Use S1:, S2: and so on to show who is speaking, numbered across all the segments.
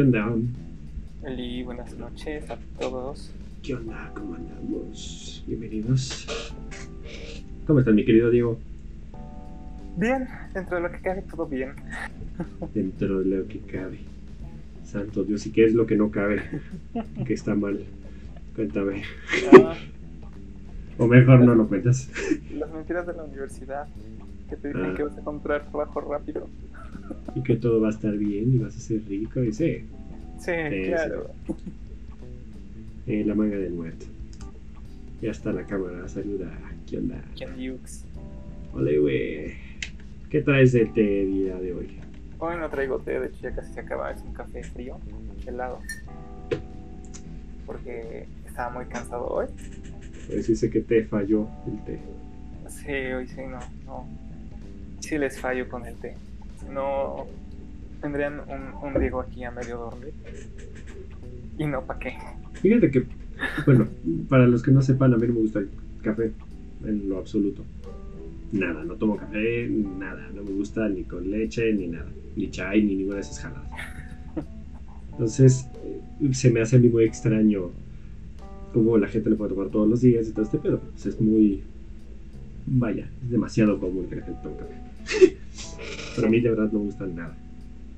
S1: ¿Qué onda?
S2: Eli, buenas noches a todos.
S1: ¿Qué onda? ¿Cómo andamos? Bienvenidos. ¿Cómo estás, mi querido Diego?
S2: Bien, dentro de lo que cabe, todo bien.
S1: Dentro de lo que cabe. Santo Dios, ¿y qué es lo que no cabe? ¿Qué está mal? Cuéntame.
S2: Ah,
S1: O mejor no lo cuentas.
S2: las mentiras de la universidad que te dicen
S1: Ah.
S2: que vas a encontrar trabajo rápido.
S1: Y que todo va a estar bien y vas a ser rico. Y sí,
S2: Sí, claro.
S1: eh, la manga del muerto. Ya está la cámara, saluda. ¿Qué onda?
S2: Ken Hughes.
S1: Ole, güey. ¿Qué traes de té día de hoy?
S2: Hoy no traigo té, de hecho ya casi se acaba. Es un café frío, helado. Porque estaba muy cansado hoy.
S1: Pues dice que te falló el té.
S2: Sí, hoy sí, no, no. Sí les fallo con el té. No, tendrían un, un Diego aquí a medio dormir. Y no, ¿para qué?
S1: Fíjate que, bueno, para los que no sepan, a mí no me gusta el café en lo absoluto. Nada, no tomo café, nada. No me gusta ni con leche, ni nada. Ni chai, ni ninguna de esas jaladas. Entonces, eh, se me hace a mí muy extraño cómo la gente le puede tomar todos los días y todo este pedo. Pues es muy. Vaya, es demasiado común que la gente. Pero a mí de verdad no me gusta nada.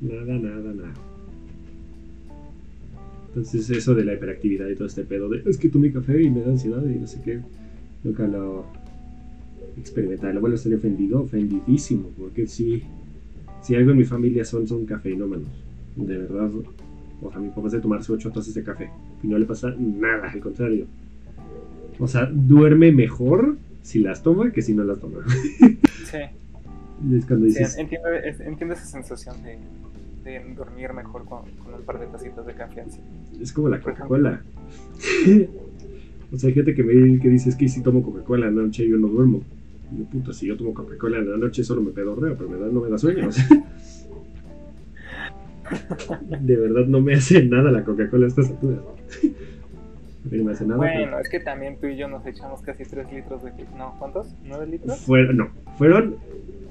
S1: Nada, nada, nada. Entonces eso de la hiperactividad y todo este pedo de es que tomé café y me da ansiedad y no sé qué, nunca lo experimenté. El abuelo estaría ofendido, ofendidísimo, porque si, si algo en mi familia son, son cafeinómanos, de verdad. O sea, mi papá se tomarse ocho tazas de café y no le pasa nada, al contrario. O sea, duerme mejor si las toma que si no las toma.
S2: Sí.
S1: Y es cuando
S2: Sí,
S1: dices,
S2: entiendo, es- entiendo esa sensación de, de dormir mejor con, con un par de tacitas de encima.
S1: Es como la Coca-Cola. o sea, hay gente que me que dice es que si tomo Coca-Cola en la noche yo no duermo. Y yo, puta, si yo tomo Coca-Cola en la noche solo me pedorreo, pero me da, no me da sueño. o sea. de verdad no me hace nada la Coca-Cola a estas alturas. No me hace nada.
S2: Bueno, es que también tú y yo nos echamos casi 3 litros de... No, ¿cuántos? ¿9
S1: pero
S2: litros?
S1: fueron, no, fueron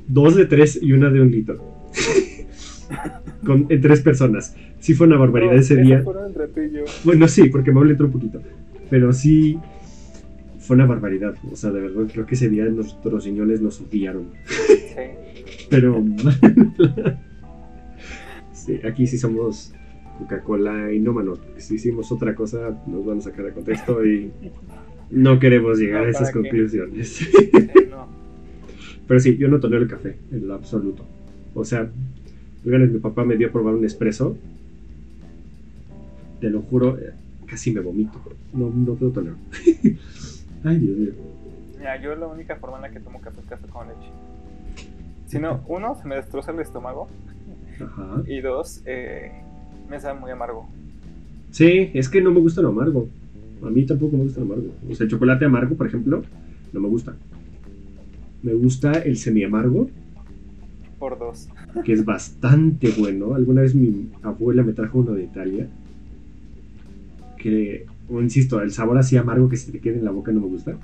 S1: dos de tres y una de un litro. Con, en tres personas. Sí fue una barbaridad
S2: No,
S1: ese día. Bueno, sí, porque me entró un poquito. Pero sí fue una barbaridad. O sea, de verdad, creo que ese día nuestros riñones nos odiaron.
S2: Sí.
S1: Pero. sí, aquí sí somos Coca-Cola y no porque Si hicimos otra cosa, nos van a sacar de contexto y no queremos llegar
S2: No,
S1: a esas conclusiones.
S2: Sí, no.
S1: Pero sí, yo no tolero el café, en lo absoluto. O sea, oigan, mi papá me dio a probar un espresso. Te lo juro, eh, casi me vomito. No, no puedo tolerar. Ay, Dios mío.
S2: Mira, yo la única forma en la que tomo café es café con leche. Si no, uno, se me destroza el estómago.
S1: Ajá.
S2: Y dos, eh, me sabe muy amargo.
S1: Sí, es que no me gusta lo amargo. A mí tampoco me gusta lo amargo. O sea, el chocolate amargo, por ejemplo, no me gusta. Me gusta el semi amargo,
S2: Por dos.
S1: que es bastante bueno. Alguna vez mi abuela me trajo uno de Italia. Que, o insisto, el sabor así amargo que se te queda en la boca no me gusta.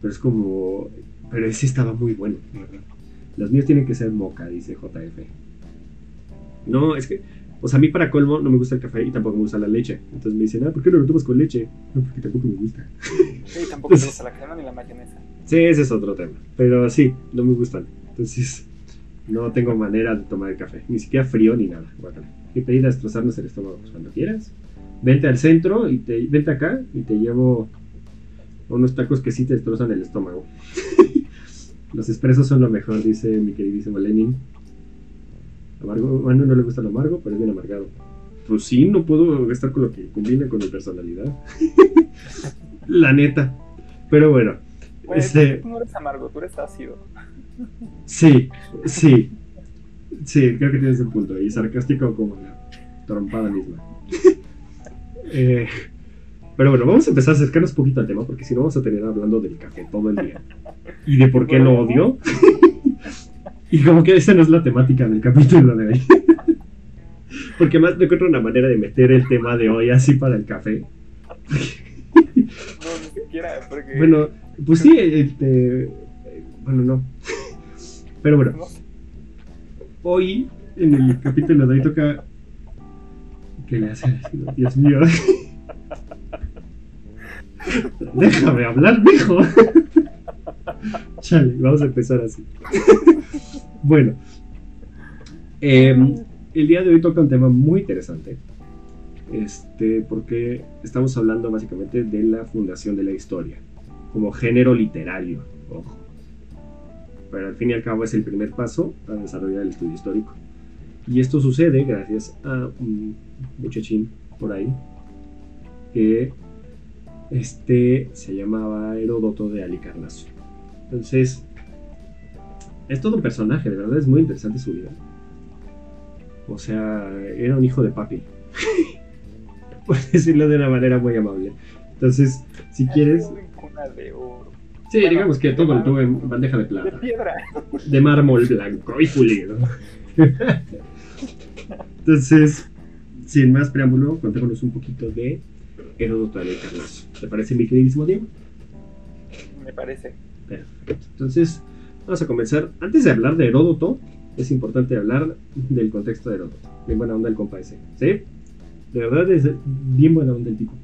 S1: Pero es como. Pero ese estaba muy bueno, verdad. Los míos tienen que ser moca, dice JF. No, es que. O sea, a mí para colmo no me gusta el café y tampoco me gusta la leche. Entonces me dicen, ah, ¿por qué no lo tomas con leche? No, porque tampoco me gusta.
S2: Y tampoco me gusta la crema ni la mayonesa.
S1: Sí, ese es otro tema. Pero sí, no me gustan. Entonces, no tengo manera de tomar el café. Ni siquiera frío ni nada. Y pedir a destrozarnos el estómago pues, cuando quieras. Vente al centro y te vente acá y te llevo unos tacos que sí te destrozan el estómago. Los expresos son lo mejor, dice mi queridísimo Lenin. Amargo, bueno, no le gusta lo amargo, pero es bien amargado. Pues sí, no puedo estar con lo que combina con mi personalidad. La neta. Pero bueno,
S2: Güey,
S1: Este-
S2: tú no eres amargo, tú eres ácido.
S1: Sí, sí. Sí, creo que tienes un punto. Y sarcástico como la trompada misma. Eh, pero bueno, vamos a empezar a acercarnos un poquito al tema, porque si no vamos a tener hablando del café todo el día. Y de por qué lo odio. y como que esa no es la temática del capítulo de hoy. porque más no encuentro una manera de meter el tema de hoy así para el café.
S2: No, ni siquiera, porque.
S1: Bueno, pues sí, este, bueno, no. Pero bueno,
S2: no,
S1: hoy en el capítulo de hoy toca que le hace así, Dios mío. Déjame hablar, mijo. Chale, vamos a empezar así. bueno, em, el día de hoy toca un tema muy interesante. Este, porque estamos hablando básicamente de la fundación de la historia, como género literario, ojo. Pero al fin y al cabo es el primer paso para desarrollar el estudio histórico. Y esto sucede gracias a un muchachín por ahí que este se llamaba Heródoto de Alicarnaso. Entonces, es todo un personaje, de verdad es muy interesante su vida. O sea, era un hijo de papi. Por decirlo de una manera muy amable. Entonces, si quieres. Sí, digamos que todo lo tuve en bandeja de plata.
S2: De piedra.
S1: De mármol blanco y pulido. Entonces, sin más preámbulo, contémonos un poquito de Heródoto de Carlos. ¿Te parece mi queridísimo Diego?
S2: Me parece.
S1: Perfecto. Entonces, vamos a comenzar. Antes de hablar de Heródoto, es importante hablar del contexto de Heródoto. Bien buena onda el compa ese. ¿Sí? De verdad es bien buena onda el tipo.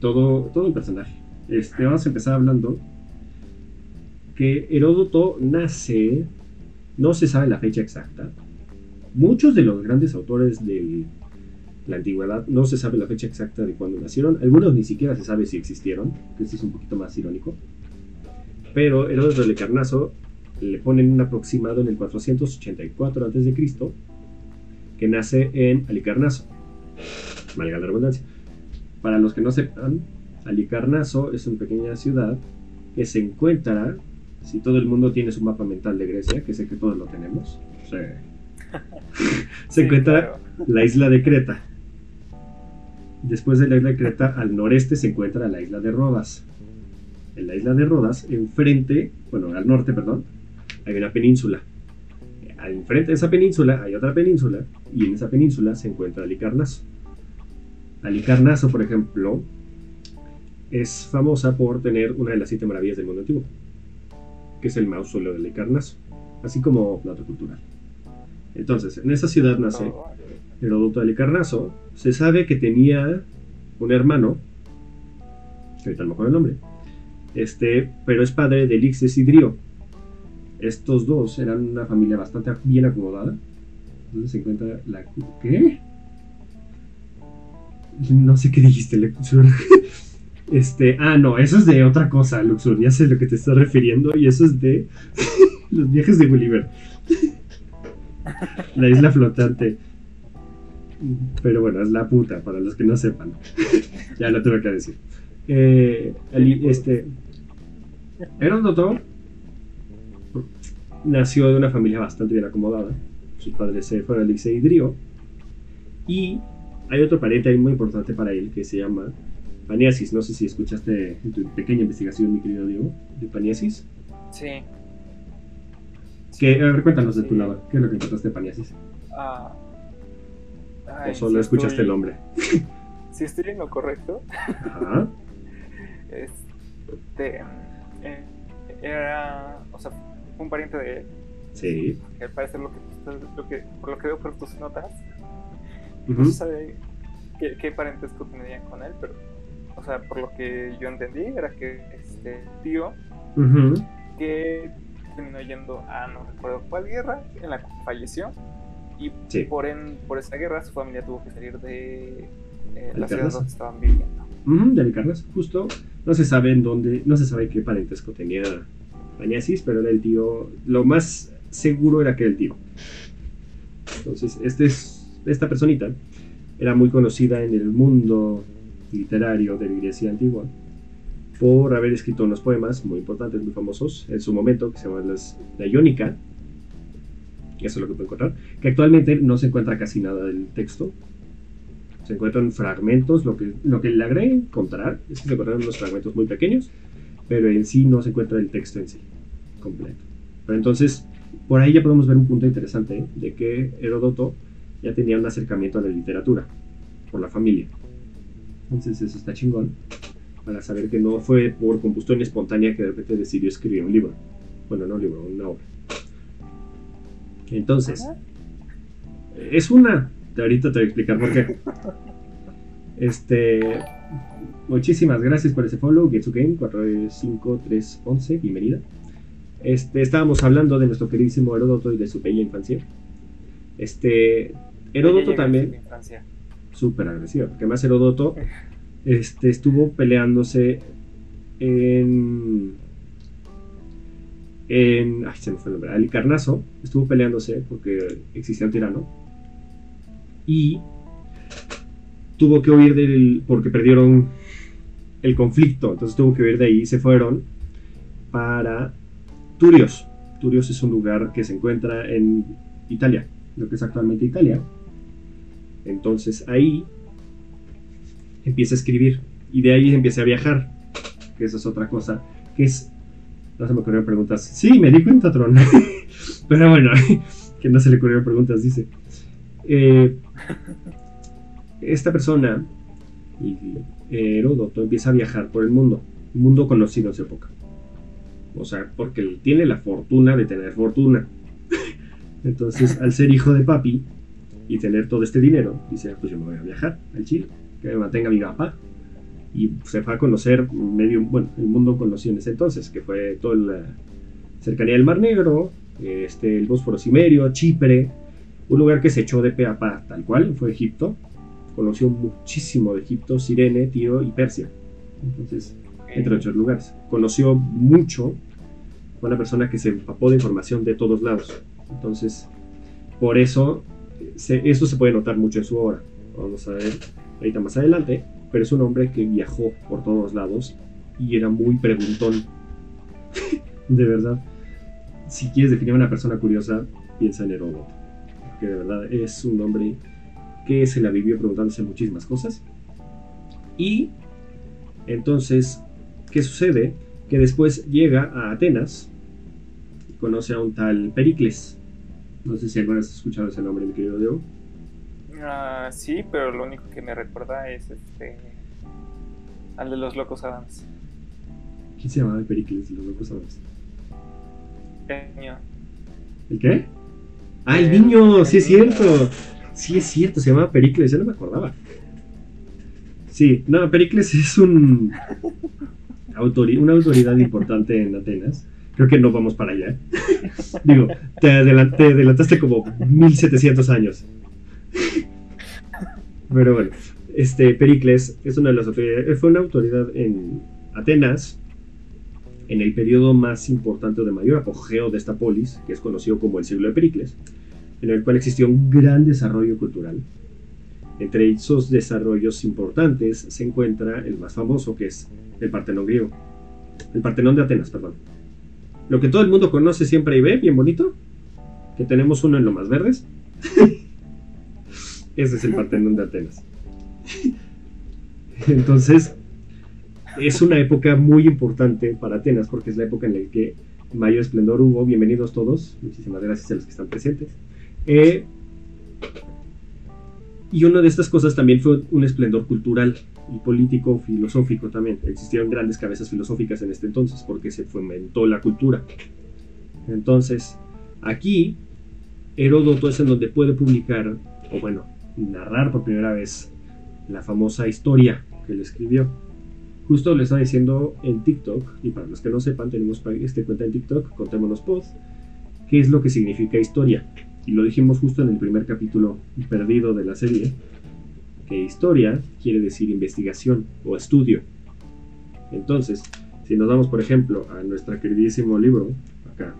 S1: Todo, todo el personaje. Este, vamos a empezar hablando que Heródoto nace, no se sabe la fecha exacta. Muchos de los grandes autores de la antigüedad no se sabe la fecha exacta de cuándo nacieron. Algunos ni siquiera se sabe si existieron, que es un poquito más irónico. Pero Heródoto de Carnazo le ponen un aproximado en el 484 a.C., que nace en Alicarnaso. Valga la redundancia. Para los que no sepan, Alicarnaso es una pequeña ciudad que se encuentra, si todo el mundo tiene su mapa mental de Grecia, que sé que todos lo tenemos, se, se encuentra la isla de Creta. Después de la isla de Creta, al noreste se encuentra la isla de Rodas. En la isla de Rodas, enfrente, bueno, al norte, perdón, hay una península. Enfrente de esa península hay otra península y en esa península se encuentra Alicarnaso. Alicarnaso, por ejemplo, es famosa por tener una de las siete maravillas del mundo antiguo, que es el mausoleo de Alicarnaso, así como plato cultural. Entonces, en esa ciudad nace Heródoto de Alicarnaso. Se sabe que tenía un hermano, que ahorita mejor el nombre, este, pero es padre de Elixes y estos dos eran una familia bastante bien acomodada. Entonces se encuentra la... ¿Qué? No sé qué dijiste, Luxur. Este, ah, no, eso es de otra cosa, Luxur. Ya sé a lo que te estás refiriendo. Y eso es de los viajes de Gulliver. La isla flotante. Pero bueno, es la puta, para los que no sepan. ya lo tuve que decir. Eh, este. Doctor nació de una familia bastante bien acomodada. Sus padres se fueron al liceo Drio. Y hay otro pariente ahí muy importante para él que se llama Paniasis. No sé si escuchaste en tu pequeña investigación, mi querido Diego, de Paniasis.
S2: Sí.
S1: Que, a ver, cuéntanos de tu lado. ¿Qué es lo que encontraste de Paniasis? Ah. ¿O solo escuchaste el nombre?
S2: si estoy en lo correcto. Ajá. este. Eh, era. O sea, un pariente de él.
S1: Sí.
S2: Que al parecer lo que, por lo que veo por tus notas, no se sabe qué, qué, parentesco tenían con él, pero, o sea, por lo que yo entendí, era que este tío, que terminó yendo a no recuerdo cuál guerra, en la que falleció, y por, en, por esa guerra su familia tuvo que salir de eh, la ciudad donde estaban viviendo.
S1: de Alicarnas, justo. No se sabe en dónde, no se sabe qué parentesco tenía Añasis, pero era el tío. Lo más seguro era que era el tío. Entonces, este es, esta personita era muy conocida en el mundo literario de la Grecia antigua por haber escrito unos poemas muy importantes, muy famosos en su momento, que se llaman las, la Iónica. Eso es lo que puedo encontrar. Que actualmente no se encuentra casi nada del texto. Se encuentran fragmentos. Lo que, lo que logré encontrar es que se encontraron unos fragmentos muy pequeños pero en sí no se encuentra el texto en sí completo. Pero entonces, por ahí ya podemos ver un punto interesante de que Heródoto ya tenía un acercamiento a la literatura por la familia. Entonces eso está chingón para saber que no fue por combustión espontánea que de repente decidió escribir un libro. Bueno, no un libro, una obra. Entonces, es una ahorita te voy a explicar por qué. Este, muchísimas gracias por ese follow, Getsugame 45311, bienvenida. Este, estábamos hablando de nuestro queridísimo Heródoto y de su bella infancia. Este, Heródoto también, súper agresivo, porque más Heródoto este, estuvo peleándose en en. Ay, se me fue el nombre. Estuvo peleándose porque existía un tirano. Y tuvo que huir del. porque perdieron el conflicto. Entonces tuvo que huir de ahí y se fueron para Turios. Turios es un lugar que se encuentra en Italia, lo que es actualmente Italia. Entonces ahí empieza a escribir y de ahí empieza a viajar, que esa es otra cosa, que es no se me ocurrieron preguntas. Sí, me di cuenta, Tron. Pero bueno, que no se le ocurrieron preguntas, dice. Eh, esta persona, Heródoto, empieza a viajar por el mundo. Mundo conocido en su época. O sea, porque él tiene la fortuna de tener fortuna. Entonces, al ser hijo de papi y tener todo este dinero, dice, pues yo me voy a viajar al Chile, que me mantenga mi papá y se fue a conocer medio, bueno, el mundo conoció en ese entonces, que fue toda la cercanía del Mar Negro, este, el Bósforo Cimerio, Chipre, un lugar que se echó de pe a pa, tal cual, fue Egipto. Conoció muchísimo de Egipto, Sirene, Tiro y Persia. Entonces, entre otros lugares. Conoció mucho, fue una persona que se empapó de información de todos lados. Entonces, por eso, eso se puede notar mucho en su obra. Vamos a ver ahorita más adelante pero es un hombre que viajó por todos lados y era muy preguntón. de verdad. Si quieres definir a una persona curiosa, piensa en Heródoto. Porque de verdad es un hombre que se la vivió preguntándose muchísimas cosas. Y entonces, ¿qué sucede? Que después llega a Atenas y conoce a un tal Pericles. No sé si alguna vez has escuchado ese nombre, mi querido Diego.
S2: Ah, sí, pero lo único que me recuerda es este. al de los Locos Adams.
S1: ¿Quién se llamaba el Pericles de los Locos Adams?
S2: El niño.
S1: ¿El qué? ¡Ah, el, niño! ¡Sí es cierto! Sí es cierto, se llamaba Pericles, ya no me acordaba. Sí, no, Pericles es un. una autoridad importante en Atenas. Creo que no vamos para allá. Digo, te, te adelantaste como 1700 años. Pero bueno, este Pericles es una de las autoridades, fue una autoridad en Atenas en el periodo más importante o de mayor apogeo de esta polis, que es conocido como el siglo de Pericles, en el cual existió un gran desarrollo cultural. Entre esos desarrollos importantes se encuentra el más famoso, que es el Partenón griego. El Partenón de Atenas, perdón. Lo que todo el mundo conoce siempre y ve, bien bonito, que tenemos uno en lo más verdes. Ese es el Partenón de Atenas. Entonces, es una época muy importante para Atenas porque es la época en la que mayor esplendor hubo. Bienvenidos todos. Muchísimas gracias a los que están presentes. Eh, y una de estas cosas también fue un esplendor cultural y político, filosófico también. Existieron grandes cabezas filosóficas en este entonces porque se fomentó la cultura. Entonces, aquí Heródoto es en donde puede publicar, o bueno, narrar por primera vez la famosa historia que él escribió. Justo le estaba diciendo en TikTok, y para los que no sepan, tenemos este cuenta en TikTok, Contémonos Pod, qué es lo que significa historia. Y lo dijimos justo en el primer capítulo perdido de la serie, que historia quiere decir investigación o estudio. Entonces, si nos damos, por ejemplo, a nuestro queridísimo libro, acá,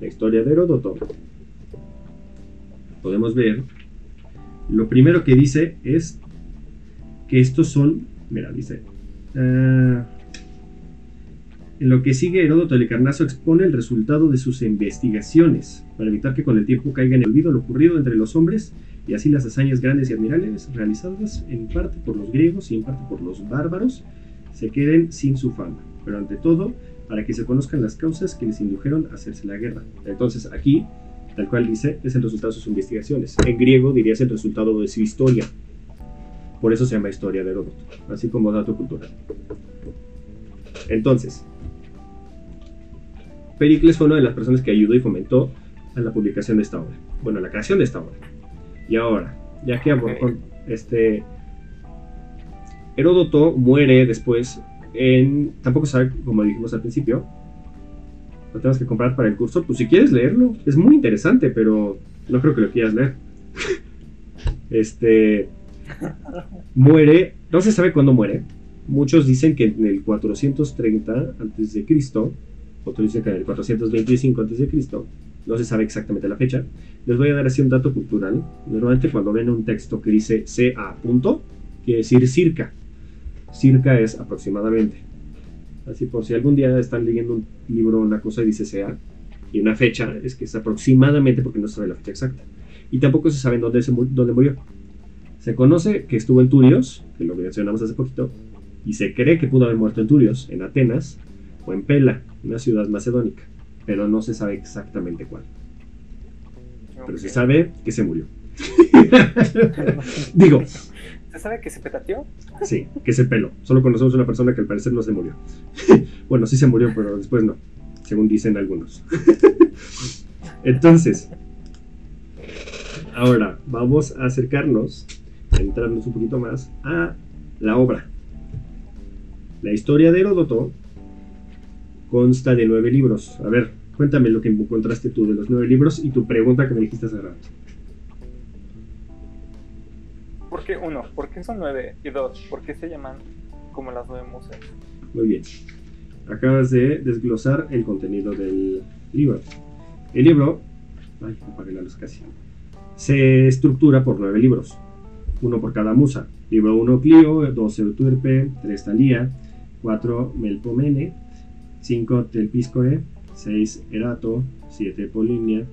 S1: la historia de Heródoto, podemos ver lo primero que dice es que estos son, mira, dice, ah, en lo que sigue Heródoto de Carnazo expone el resultado de sus investigaciones para evitar que con el tiempo caiga en el olvido lo ocurrido entre los hombres y así las hazañas grandes y admirables realizadas en parte por los griegos y en parte por los bárbaros se queden sin su fama, pero ante todo para que se conozcan las causas que les indujeron a hacerse la guerra. Entonces aquí tal cual dice, es el resultado de sus investigaciones. En griego dirías el resultado de su historia. Por eso se llama historia de Heródoto, así como dato cultural. Entonces, Pericles fue una de las personas que ayudó y fomentó a la publicación de esta obra. Bueno, a la creación de esta obra. Y ahora, ya que con este Heródoto muere después en tampoco sabe como dijimos al principio lo tenemos que comprar para el curso pues si quieres leerlo es muy interesante pero no creo que lo quieras leer. Este muere no se sabe cuándo muere. Muchos dicen que en el 430 antes de Cristo otros dicen que en el 425 antes de Cristo no se sabe exactamente la fecha. Les voy a dar así un dato cultural. Normalmente cuando ven un texto que dice CA punto, quiere decir circa. Circa es aproximadamente. Así por si algún día están leyendo un libro una cosa y dice CA y una fecha, es que es aproximadamente porque no se sabe la fecha exacta. Y tampoco se sabe dónde, se, dónde murió. Se conoce que estuvo en Turios, que lo mencionamos hace poquito, y se cree que pudo haber muerto en Turios, en Atenas o en Pela, una ciudad macedónica pero no se sabe exactamente cuál. Pero se sabe que se murió. Digo.
S2: ¿Se sabe que se petateó?
S1: Sí, que se peló. Solo conocemos una persona que al parecer no se murió. bueno, sí se murió, pero después no, según dicen algunos. Entonces, ahora vamos a acercarnos, a entrarnos un poquito más a la obra. La historia de Heródoto consta de nueve libros. A ver, cuéntame lo que encontraste tú de los nueve libros y tu pregunta que me dijiste hace rato.
S2: ¿Por qué uno? ¿Por qué son nueve? Y dos, ¿por qué se llaman como las nueve musas?
S1: Muy bien. Acabas de desglosar el contenido del libro. El libro, ay, apagué la luz casi, se estructura por nueve libros, uno por cada musa. Libro 1 Clio, 2 Euturpe, 3 Talía, 4 Melpomene, 5 Telpiscoe, 6 Erato, 7 Polinia,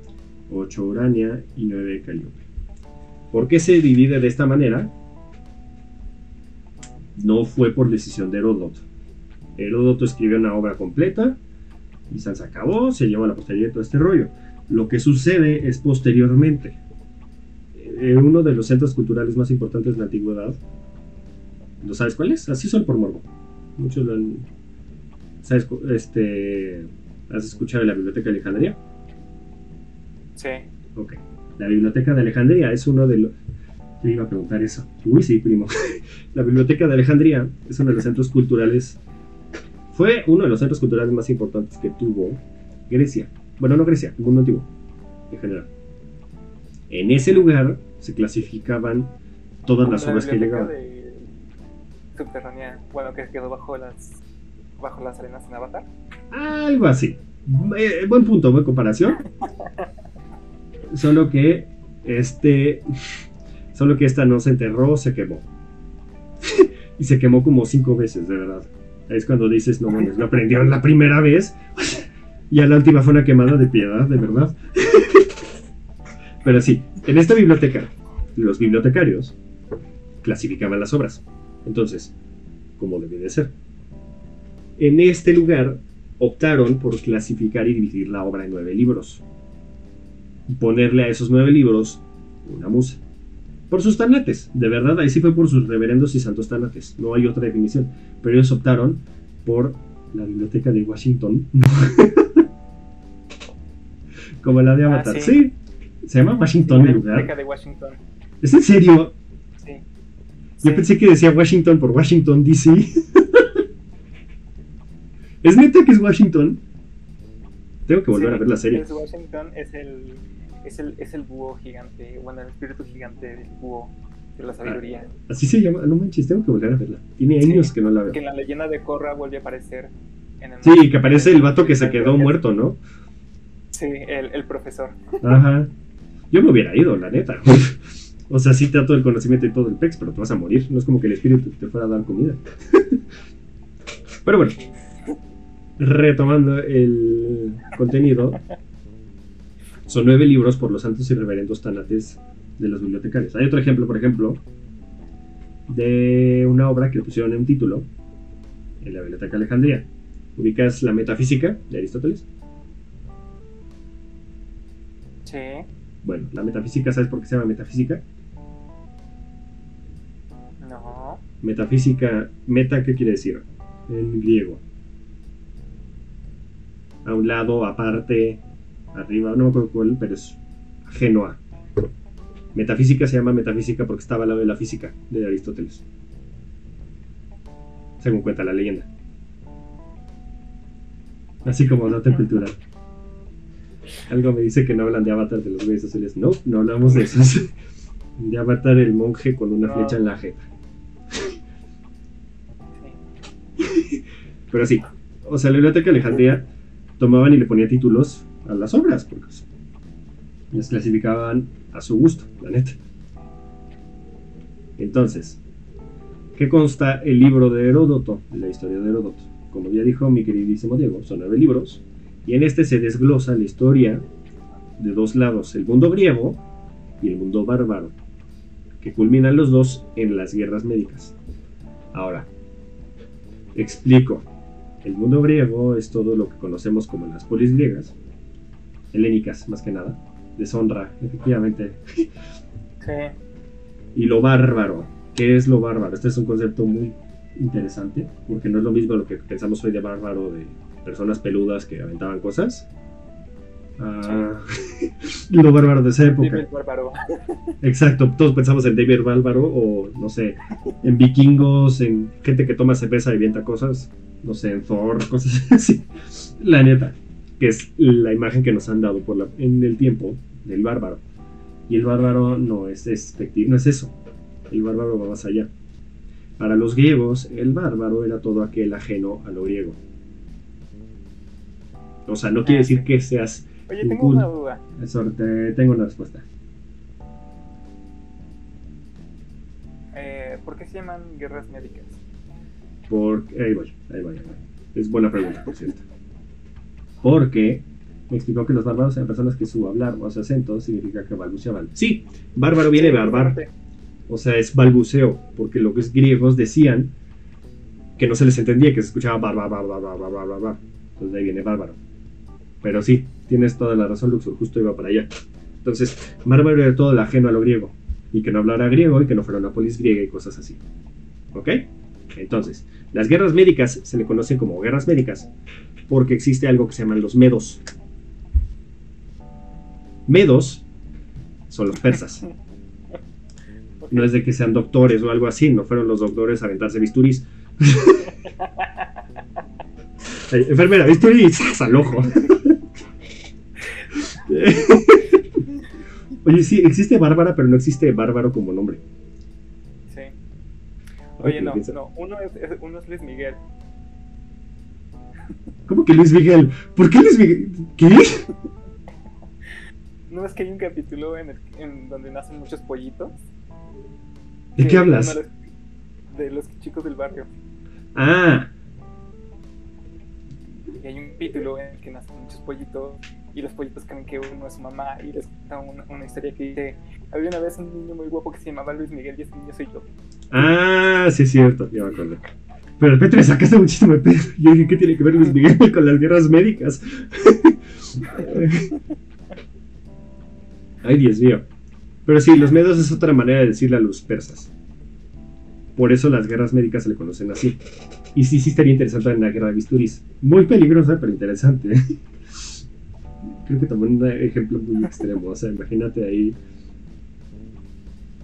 S1: 8 Urania y 9 Caliope. ¿Por qué se divide de esta manera? No fue por decisión de Heródoto. Heródoto escribió una obra completa y se acabó, se llevó a la posteridad todo este rollo. Lo que sucede es posteriormente. En uno de los centros culturales más importantes de la antigüedad, ¿lo sabes cuál es? Así son por morbo. Muchos lo han ¿Sabes, este, ¿Has escuchado de la Biblioteca de Alejandría?
S2: Sí.
S1: Ok. La Biblioteca de Alejandría es uno de los... Yo iba a preguntar eso. Uy, sí, primo. la Biblioteca de Alejandría es uno de los centros culturales... Fue uno de los centros culturales más importantes que tuvo Grecia. Bueno, no Grecia, el mundo antiguo, en general. En ese lugar se clasificaban todas las obras que llegaban. De...
S2: Subterránea, bueno, que quedó bajo las bajo las arenas en Avatar?
S1: Algo así. Eh, buen punto, buena comparación. Solo que este. Solo que esta no se enterró, se quemó. y se quemó como cinco veces, de verdad. Es cuando dices, no mames, lo aprendieron la primera vez. y a la última fue una quemada de piedad, de verdad. Pero sí, en esta biblioteca, los bibliotecarios clasificaban las obras. Entonces, ¿cómo debe de ser? En este lugar optaron por clasificar y dividir la obra en nueve libros y ponerle a esos nueve libros una musa. Por sus tanates, de verdad, ahí sí fue por sus reverendos y santos tanates, no hay otra definición. Pero ellos optaron por la biblioteca de Washington. Como la de ah, Avatar. sí. Se llama Washington el lugar.
S2: Biblioteca de Washington.
S1: ¿Es en serio? Sí. Yo pensé que decía Washington por Washington DC. ¿Es neta que es Washington? Tengo que volver a ver la serie.
S2: Es Washington, es el, es el, es el búho gigante, bueno, el espíritu gigante del búho de la sabiduría.
S1: Ah, así se llama, no manches, tengo que volver a verla. Tiene años que no la veo.
S2: Que en la leyenda de Korra vuelve a aparecer.
S1: En el sí, que aparece el vato que se quedó muerto, ¿no?
S2: Sí, el, el profesor.
S1: Ajá. Yo me hubiera ido, la neta. o sea, sí te da todo el conocimiento y todo el pex, pero te vas a morir. No es como que el espíritu te fuera a dar comida. pero bueno retomando el contenido, son nueve libros por los santos y reverendos tanates de los bibliotecarios. Hay otro ejemplo, por ejemplo, de una obra que pusieron en un título en la Biblioteca Alejandría. ¿Ubicas la metafísica de Aristóteles?
S2: Sí.
S1: Bueno, la metafísica, ¿sabes por qué se llama metafísica?
S2: No.
S1: Metafísica, meta, ¿qué quiere decir? En griego a un lado, aparte, arriba, no me acuerdo cuál, pero es ajeno a. Metafísica se llama metafísica porque estaba al lado de la física de Aristóteles. Según cuenta la leyenda. Así como nota cultural. Algo me dice que no hablan de Avatar de los güeyes azules. No, no hablamos de eso. De Avatar el monje con una flecha en la jeta. Pero sí, o sea, la Biblioteca Alejandría tomaban y le ponían títulos a las obras, porque las clasificaban a su gusto, la neta. Entonces, ¿qué consta el libro de Heródoto, la historia de Heródoto? Como ya dijo mi queridísimo Diego, son nueve libros, y en este se desglosa la historia de dos lados, el mundo griego y el mundo bárbaro, que culminan los dos en las guerras médicas. Ahora, explico. El mundo griego es todo lo que conocemos como las polis griegas, helénicas más que nada, deshonra, efectivamente. Sí. Y lo bárbaro. ¿Qué es lo bárbaro? Este es un concepto muy interesante, porque no es lo mismo lo que pensamos hoy de bárbaro, de personas peludas que aventaban cosas. Ah, lo bárbaro de esa época.
S2: David Bárbaro.
S1: Exacto, todos pensamos en David Bárbaro o no sé, en vikingos, en gente que toma cerveza y avienta cosas, no sé, en Thor, cosas así. La neta, que es la imagen que nos han dado por la, en el tiempo del bárbaro. Y el bárbaro no es, no es eso. El bárbaro va más allá. Para los griegos, el bárbaro era todo aquel ajeno a lo griego. O sea, no quiere decir que seas
S2: Oye, tengo una duda.
S1: Suerte, tengo una respuesta.
S2: Eh, ¿Por qué se llaman guerras médicas?
S1: Porque, ahí voy, ahí voy, ahí voy. Es buena pregunta, por cierto. Porque me explicó que los bárbaros eran personas que su hablar o su acento significa que balbuceaban. Sí, bárbaro viene de barbar. O sea, es balbuceo, porque lo que es griegos decían que no se les entendía, que se escuchaba bar, bar, bar, bar, bar, bar, bar, bar. Entonces de ahí viene bárbaro. Pero sí, tienes toda la razón, Luxor, justo iba para allá. Entonces, bárbaro era todo el ajeno a lo griego, y que no hablara griego y que no fuera una polis griega y cosas así. ¿Ok? Entonces, las guerras médicas se le conocen como guerras médicas porque existe algo que se llaman los medos. Medos son los persas. No es de que sean doctores o algo así, no fueron los doctores a aventarse bisturís. enfermera, bisturís, al ojo. Oye, sí, existe Bárbara, pero no existe Bárbaro como nombre.
S2: Sí. Oye, no, no, uno es, uno es Luis Miguel.
S1: ¿Cómo que Luis Miguel? ¿Por qué Luis Miguel? ¿Qué?
S2: ¿No es que hay un capítulo en, el, en donde nacen muchos pollitos?
S1: ¿De qué hablas?
S2: De los chicos del barrio.
S1: Ah.
S2: Y hay un capítulo en el que nacen muchos pollitos y los pollitos creen que uno es su mamá y les cuenta una, historia que dice, había una vez un niño muy guapo que se llamaba Luis Miguel y ese niño soy yo.
S1: Ah, sí es cierto, ya me acuerdo. Pero el Petro sacaste muchísimo de pedo. Yo dije, ¿qué tiene que ver Luis Miguel con las guerras médicas? Ay, Dios mío. Pero sí, los medos es otra manera de decirle a los persas. Por eso las guerras médicas se le conocen así. Y sí, sí estaría interesante en la guerra de bisturis. Muy peligrosa, pero interesante creo que también un ejemplo muy extremo. O sea, imagínate ahí.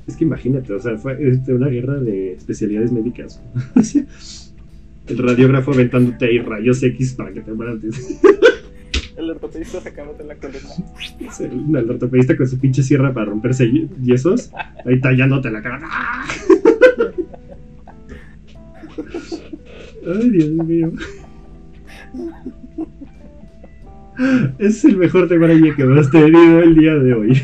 S1: Es que imagínate, o sea, fue una guerra de especialidades médicas. el radiógrafo aventándote ahí rayos X para que te mueras.
S2: El ortopedista sacándote la columna.
S1: El, ortopedista con su pinche sierra para romperse yesos, ahí tallándote la cara. Ay, Dios mío. Es el mejor tema que hemos tenido el día de hoy.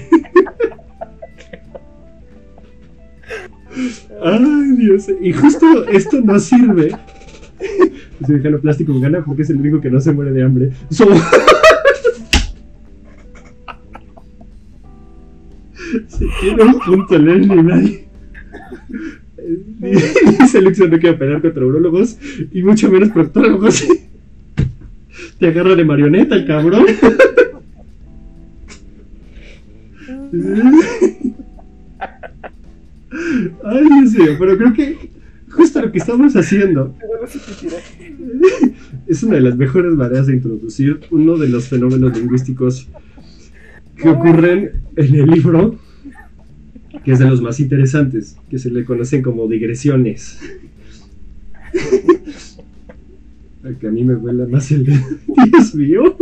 S1: Ay, Dios. Y justo esto no sirve. El cirujano plástico gana porque es el único que no se muere de hambre. So... Se tiene un punto, Leslie, nadie. Dice Luxo no quiere pelear contra urólogos y mucho menos proctólogos. Te agarra de marioneta el cabrón. Ay, Dios mío, pero creo que justo lo que estamos haciendo es una de las mejores maneras de introducir uno de los fenómenos lingüísticos que ocurren en el libro que es de los más interesantes, que se le conocen como digresiones. Que a mí me vuela más el Dios mío.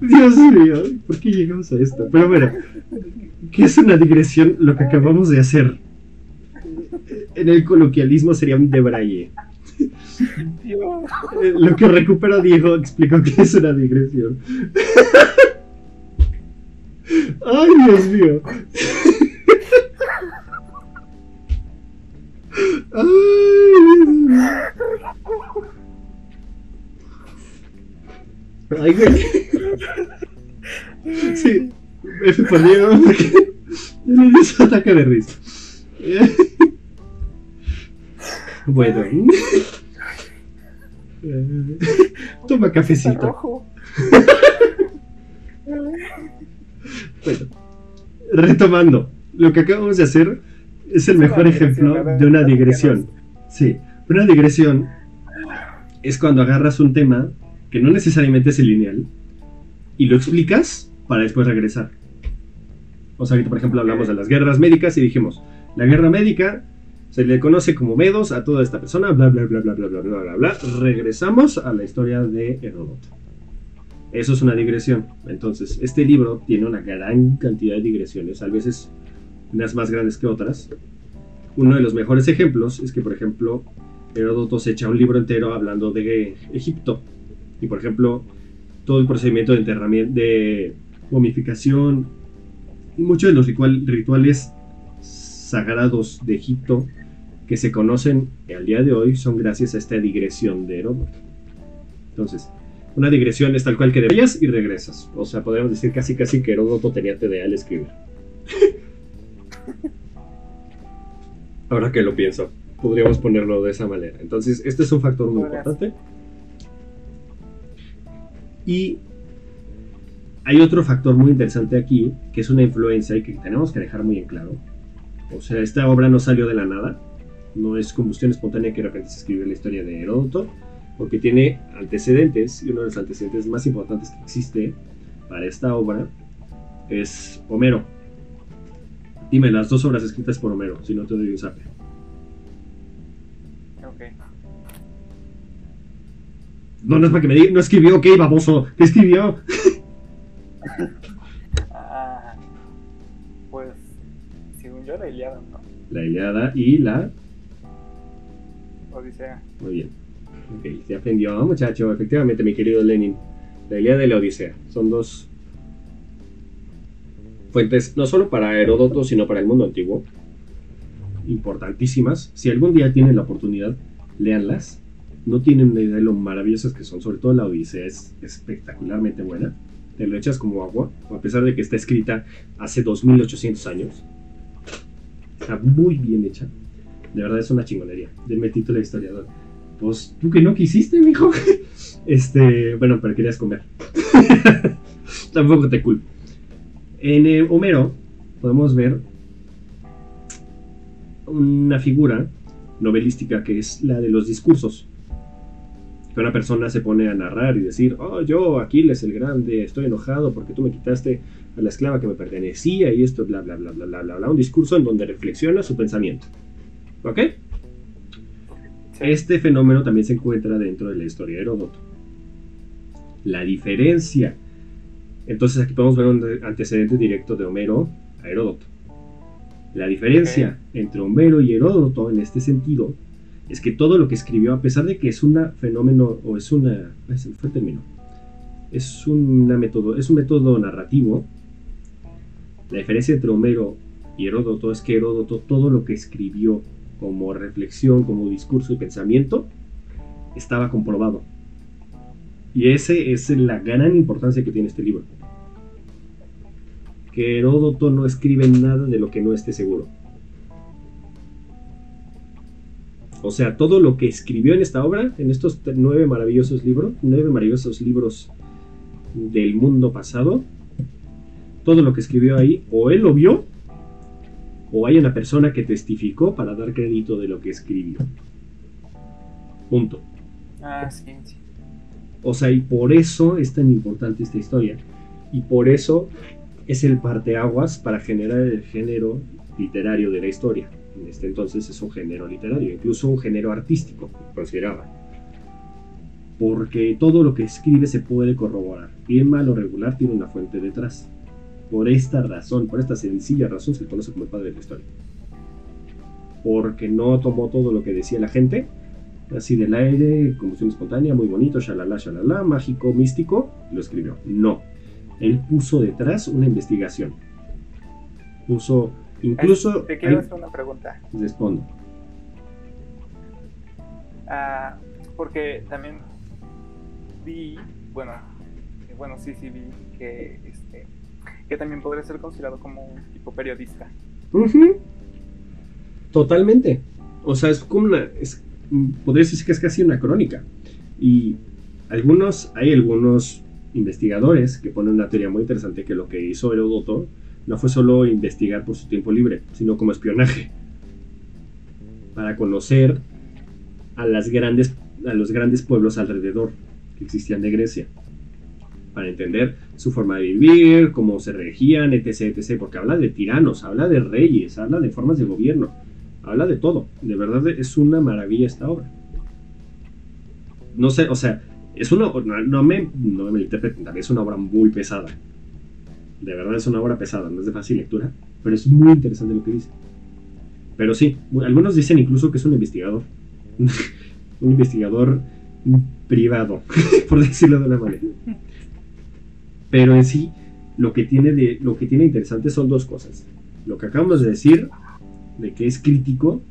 S1: Dios mío, ¿por qué llegamos a esto? Pero bueno, ¿qué es una digresión? Lo que acabamos de hacer. En el coloquialismo sería un debraye. Lo que recupera Diego explicó que es una digresión. Ay, Dios mío. Ay, Ay, güey. Sí, F por Diego, porque dio su ataque de risa. Bueno. Toma cafecito. Bueno, retomando, lo que acabamos de hacer es el mejor ejemplo de una digresión. Sí, una digresión es cuando agarras un tema que no necesariamente es el lineal y lo explicas para después regresar. O sea, que por ejemplo hablamos de las guerras médicas y dijimos, la guerra médica se le conoce como Medos a toda esta persona, bla bla bla bla bla bla bla bla bla. Regresamos a la historia de Heródoto. Eso es una digresión. Entonces, este libro tiene una gran cantidad de digresiones, a veces unas más grandes que otras. Uno de los mejores ejemplos es que, por ejemplo, Heródoto se echa un libro entero hablando de Egipto. Y, por ejemplo, todo el procedimiento de enterramiento, de momificación y muchos de los rituales sagrados de Egipto que se conocen al día de hoy son gracias a esta digresión de Heródoto. Entonces, una digresión es tal cual que debías y regresas. O sea, podríamos decir casi casi que Heródoto tenía TDA al escribir. Ahora que lo pienso, podríamos ponerlo de esa manera. Entonces, este es un factor muy importante. Y hay otro factor muy interesante aquí, que es una influencia y que tenemos que dejar muy en claro. O sea, esta obra no salió de la nada, no es combustión espontánea que de repente se escribió la historia de Heródoto porque tiene antecedentes, y uno de los antecedentes más importantes que existe para esta obra es Homero. Dime las dos obras escritas por Homero, si no te doy un. Ok. No, no es para que me diga, no escribió, ok, baboso, ¿qué escribió?
S2: ah, pues, según yo, la Iliada, ¿no?
S1: La Iliada y la...
S2: Odisea.
S1: Muy bien. Ok, se aprendió, muchacho. Efectivamente, mi querido Lenin. La Ilíada y la Odisea. Son dos fuentes, no solo para Heródoto, sino para el mundo antiguo. Importantísimas. Si algún día tienen la oportunidad, léanlas. No tienen una idea de lo maravillosas que son. Sobre todo la Odisea es espectacularmente buena. Te lo echas como agua, a pesar de que está escrita hace 2800 años. Está muy bien hecha. De verdad es una chingonería. Denme el título de historiador. Pues tú que no quisiste, mijo. Este, bueno, pero querías comer. Tampoco te culpo. En eh, Homero podemos ver una figura novelística que es la de los discursos. Que una persona se pone a narrar y decir, oh, yo, Aquiles el Grande, estoy enojado porque tú me quitaste a la esclava que me pertenecía y esto, bla, bla, bla, bla, bla, bla, bla. Un discurso en donde reflexiona su pensamiento. ¿Ok? Este fenómeno también se encuentra dentro de la historia de Heródoto. La diferencia. Entonces aquí podemos ver un antecedente directo de Homero a Heródoto. La diferencia entre Homero y Heródoto en este sentido es que todo lo que escribió, a pesar de que es un fenómeno o es una... Se fue término. Es, una método, es un método narrativo. La diferencia entre Homero y Heródoto es que Heródoto todo lo que escribió como reflexión, como discurso y pensamiento, estaba comprobado. Y ese es la gran importancia que tiene este libro. Que Heródoto no escribe nada de lo que no esté seguro. O sea, todo lo que escribió en esta obra, en estos nueve maravillosos libros, nueve maravillosos libros del mundo pasado, todo lo que escribió ahí, o él lo vio, o hay una persona que testificó para dar crédito de lo que escribió. Punto.
S2: Ah, sí, sí.
S1: O sea, y por eso es tan importante esta historia. Y por eso es el parteaguas para generar el género literario de la historia. En este entonces es un género literario, incluso un género artístico, consideraba. Porque todo lo que escribe se puede corroborar. Bien mal o regular tiene una fuente detrás. Por esta razón, por esta sencilla razón se conoce como el padre de la historia. Porque no tomó todo lo que decía la gente, así del aire, combustión espontánea, muy bonito, shalala, shalala, mágico, místico, lo escribió. No. Él puso detrás una investigación. Puso Incluso.
S2: Te quiero hacer una pregunta.
S1: Respondo.
S2: Ah, porque también vi, bueno, bueno, sí, sí vi que, este, que también podría ser considerado como un tipo periodista.
S1: Totalmente. O sea, es como una, es, podría decir que es casi una crónica. Y algunos, hay algunos investigadores que ponen una teoría muy interesante que lo que hizo Herodoto no fue solo investigar por su tiempo libre, sino como espionaje, para conocer a, las grandes, a los grandes pueblos alrededor que existían de Grecia, para entender su forma de vivir, cómo se regían, etc., etc., porque habla de tiranos, habla de reyes, habla de formas de gobierno, habla de todo. De verdad es una maravilla esta obra. No sé, o sea, es una, no, me, no me interpreten, es una obra muy pesada de verdad es una obra pesada, no es de fácil lectura, pero es muy interesante lo que dice. Pero sí, algunos dicen incluso que es un investigador. un investigador privado, por decirlo de una manera. Pero en sí, lo que tiene de lo que tiene interesante son dos cosas. Lo que acabamos de decir, de que es crítico.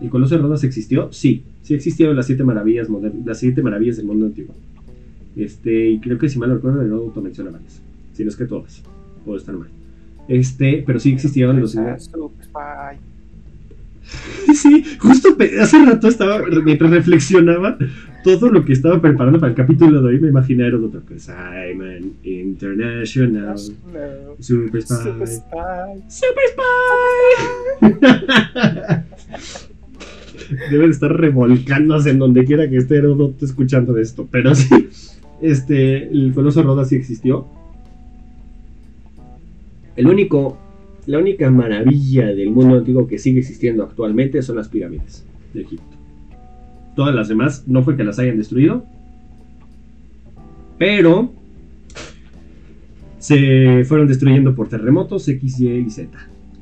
S1: ¿El Coloso de Rodas existió? Sí, sí existieron las siete maravillas las siete maravillas del mundo antiguo. Este, y creo que si mal recuerdo, Heródoto menciona varias si no es que todas. Puedo estar mal. Este, pero sí existían los. Sí, justo hace rato estaba, mientras reflexionaba todo lo que estaba preparando para el capítulo de hoy, me imaginé a Heródoto. Simon International Super Spy. Super Spy. Super Spy. Deben estar revolcándose en donde quiera que esté Heródoto escuchando esto. Pero sí, este, el Coloso Roda sí existió. El único, la única maravilla del mundo antiguo que sigue existiendo actualmente son las pirámides de Egipto. Todas las demás no fue que las hayan destruido, pero se fueron destruyendo por terremotos X, Y y Z.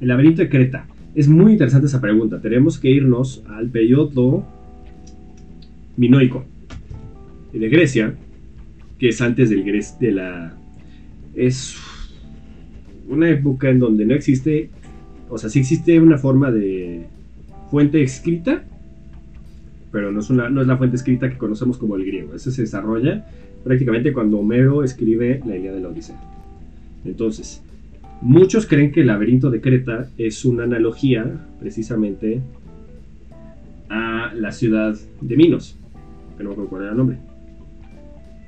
S1: El laberinto de Creta. Es muy interesante esa pregunta. Tenemos que irnos al periodo minoico de Grecia, que es antes del de la es una época en donde no existe, o sea, sí existe una forma de fuente escrita, pero no es, no es la fuente escrita que conocemos como el griego. Ese se desarrolla prácticamente cuando Homero escribe la Ilíada de la Odisea. Entonces, muchos creen que el laberinto de Creta es una analogía precisamente a la ciudad de Minos, que no me acuerdo el nombre.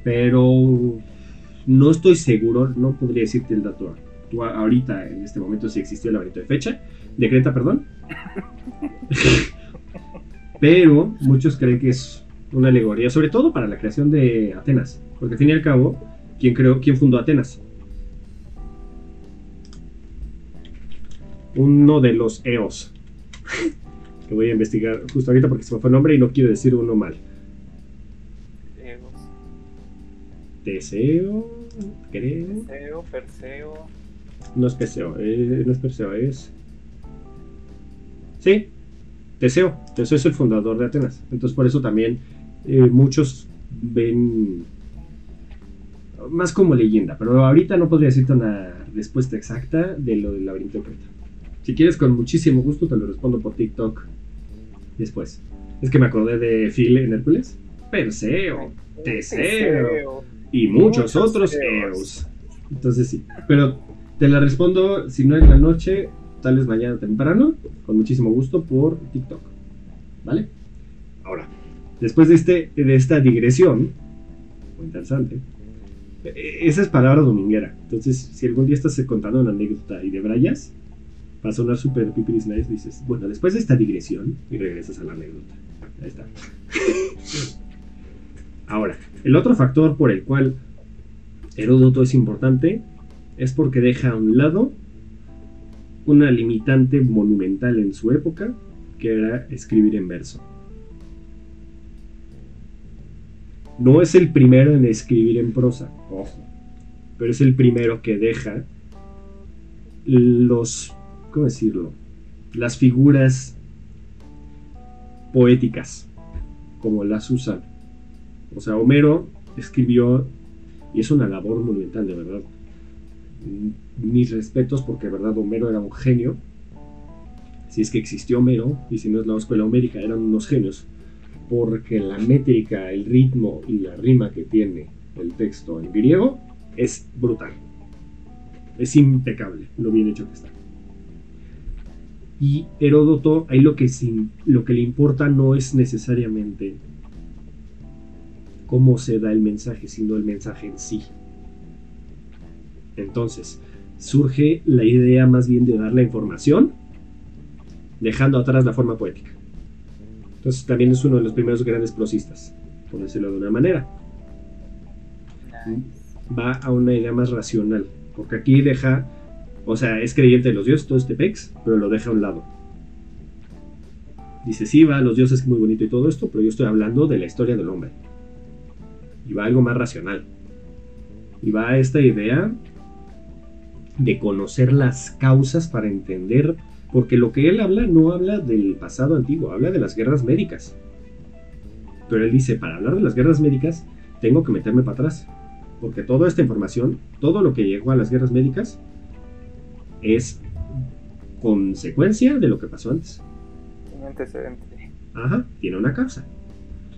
S1: Pero no estoy seguro, no podría decirte el dato ahorita, en este momento, si existió el laberinto de fecha, de Creta, perdón. Pero muchos creen que es una alegoría, sobre todo para la creación de Atenas. Porque al fin y al cabo, ¿quién, creó, quién fundó Atenas? Uno de los Eos. que voy a investigar justo ahorita porque se me fue el nombre y no quiero decir uno mal. Teseo, creo.
S2: Teseo, Perseo.
S1: No es Perseo, eh, no es Perseo, es. Sí, Teseo. Teseo es el fundador de Atenas. Entonces, por eso también eh, muchos ven más como leyenda. Pero ahorita no podría decirte una respuesta exacta de lo del laberinto de Creta. Si quieres, con muchísimo gusto te lo respondo por TikTok después. Es que me acordé de Phil en Hércules. Perseo, Teseo y muchos, otros Eos. Entonces sí, pero te la respondo, si no en la noche, tal vez mañana temprano, con muchísimo gusto por TikTok. ¿Vale? Ahora, después de, este, de esta digresión, muy interesante, e, esa es palabra dominguera. Entonces, si algún día estás contando una anécdota y de brayas, va a sonar súper pipiris nice, dices, bueno, después de esta digresión, y regresas a la anécdota. Ahí está. Ahora, el otro factor por el cual Heródoto es importante es porque deja a un lado una limitante monumental en su época, que era escribir en verso. No es el primero en escribir en prosa, ojo, pero es el primero que deja los, ¿cómo decirlo? Las figuras poéticas, como las usan. O sea, Homero escribió, y es una labor monumental, de verdad. Mis respetos, porque de verdad Homero era un genio. Si es que existió Homero, y si no es la escuela homérica, eran unos genios porque la métrica, el ritmo y la rima que tiene el texto en griego es brutal. Es impecable lo bien hecho que está. Y Heródoto, ahí lo que, lo que le importa no es necesariamente cómo se da el mensaje, sino el mensaje en sí. Entonces, surge la idea más bien de dar la información, dejando atrás la forma poética. Entonces también es uno de los primeros grandes prosistas, por decirlo de una manera. Va a una idea más racional, porque aquí deja, o sea, es creyente de los dioses, todo este pex, pero lo deja a un lado. Dice, sí, va, los dioses es muy bonito y todo esto, pero yo estoy hablando de la historia del hombre. Y va a algo más racional. Y va a esta idea de conocer las causas para entender porque lo que él habla no habla del pasado antiguo, habla de las guerras médicas. Pero él dice, para hablar de las guerras médicas, tengo que meterme para atrás. Porque toda esta información, todo lo que llegó a las guerras médicas, es consecuencia de lo que pasó antes.
S2: Un antecedente.
S1: Ajá, tiene una causa.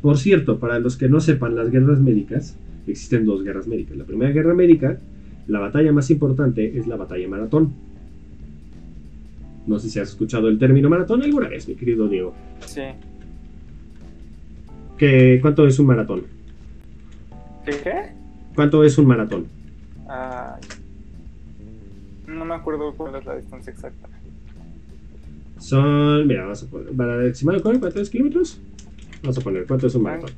S1: Por cierto, para los que no sepan, las guerras médicas, existen dos guerras médicas. La primera guerra médica, la batalla más importante es la batalla maratón no sé si has escuchado el término maratón alguna vez, mi querido Diego.
S2: Sí.
S1: ¿Qué, ¿Cuánto es un maratón?
S2: ¿Qué qué?
S1: ¿Cuánto es un maratón?
S2: no me acuerdo cuál es la distancia exacta.
S1: Son, mira, vamos a poner, para decimar ¿cuántos kilómetros? Vamos a poner, ¿cuánto es un maratón?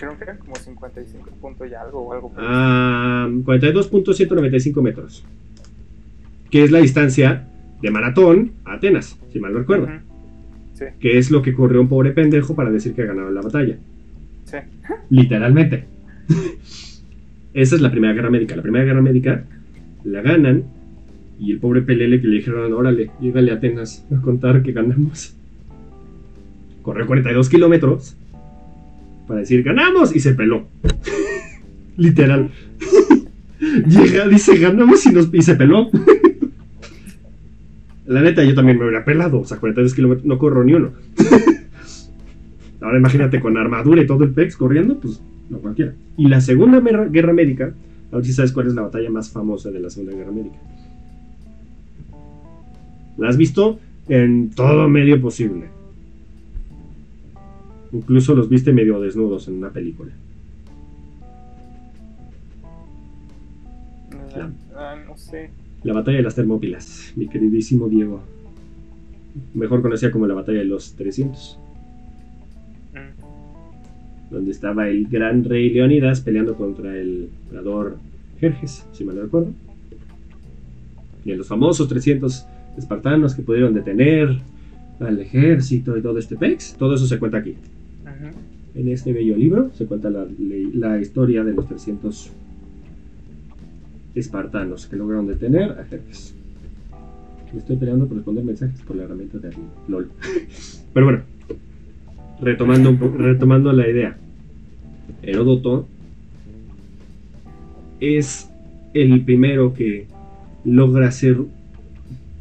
S2: Creo que eran como 55 puntos y algo o algo.
S1: Ah, 42.195 metros. ¿Qué es la distancia de maratón a Atenas, si mal no recuerdo. Que es lo que corrió un pobre pendejo para decir que ganaron la batalla.
S2: Sí.
S1: Literalmente. Esa es la Primera Guerra Médica. La Primera Guerra Médica la ganan y el pobre Pelele que le dijeron, órale, llegale a Atenas a contar que ganamos. Corrió 42 kilómetros para decir, ganamos y se peló. Literal. Llega, dice, ganamos y, nos, y se peló. La neta, yo también me hubiera pelado. O sea, 42 kilómetros, no corro ni uno. Ahora imagínate con armadura y todo el pex corriendo, pues no cualquiera. Y la Segunda Guerra Médica, a ver si sabes cuál es la batalla más famosa de la Segunda Guerra Médica. La has visto en todo medio posible. Incluso los viste medio desnudos en una película.
S2: Ah, no sé.
S1: La batalla de las Termópilas, mi queridísimo Diego. Mejor conocida como la batalla de los 300. Mm. Donde estaba el gran rey Leónidas peleando contra el emperador Jerjes, si mal no recuerdo. Y en los famosos 300 espartanos que pudieron detener al ejército y todo este pex. Todo eso se cuenta aquí. En este bello libro se cuenta la, historia de los 300 espartanos que lograron detener a Jerjes. Me estoy peleando por responder mensajes por la herramienta de LOL. Pero bueno, retomando, retomando la idea. Heródoto es el primero que logra hacer.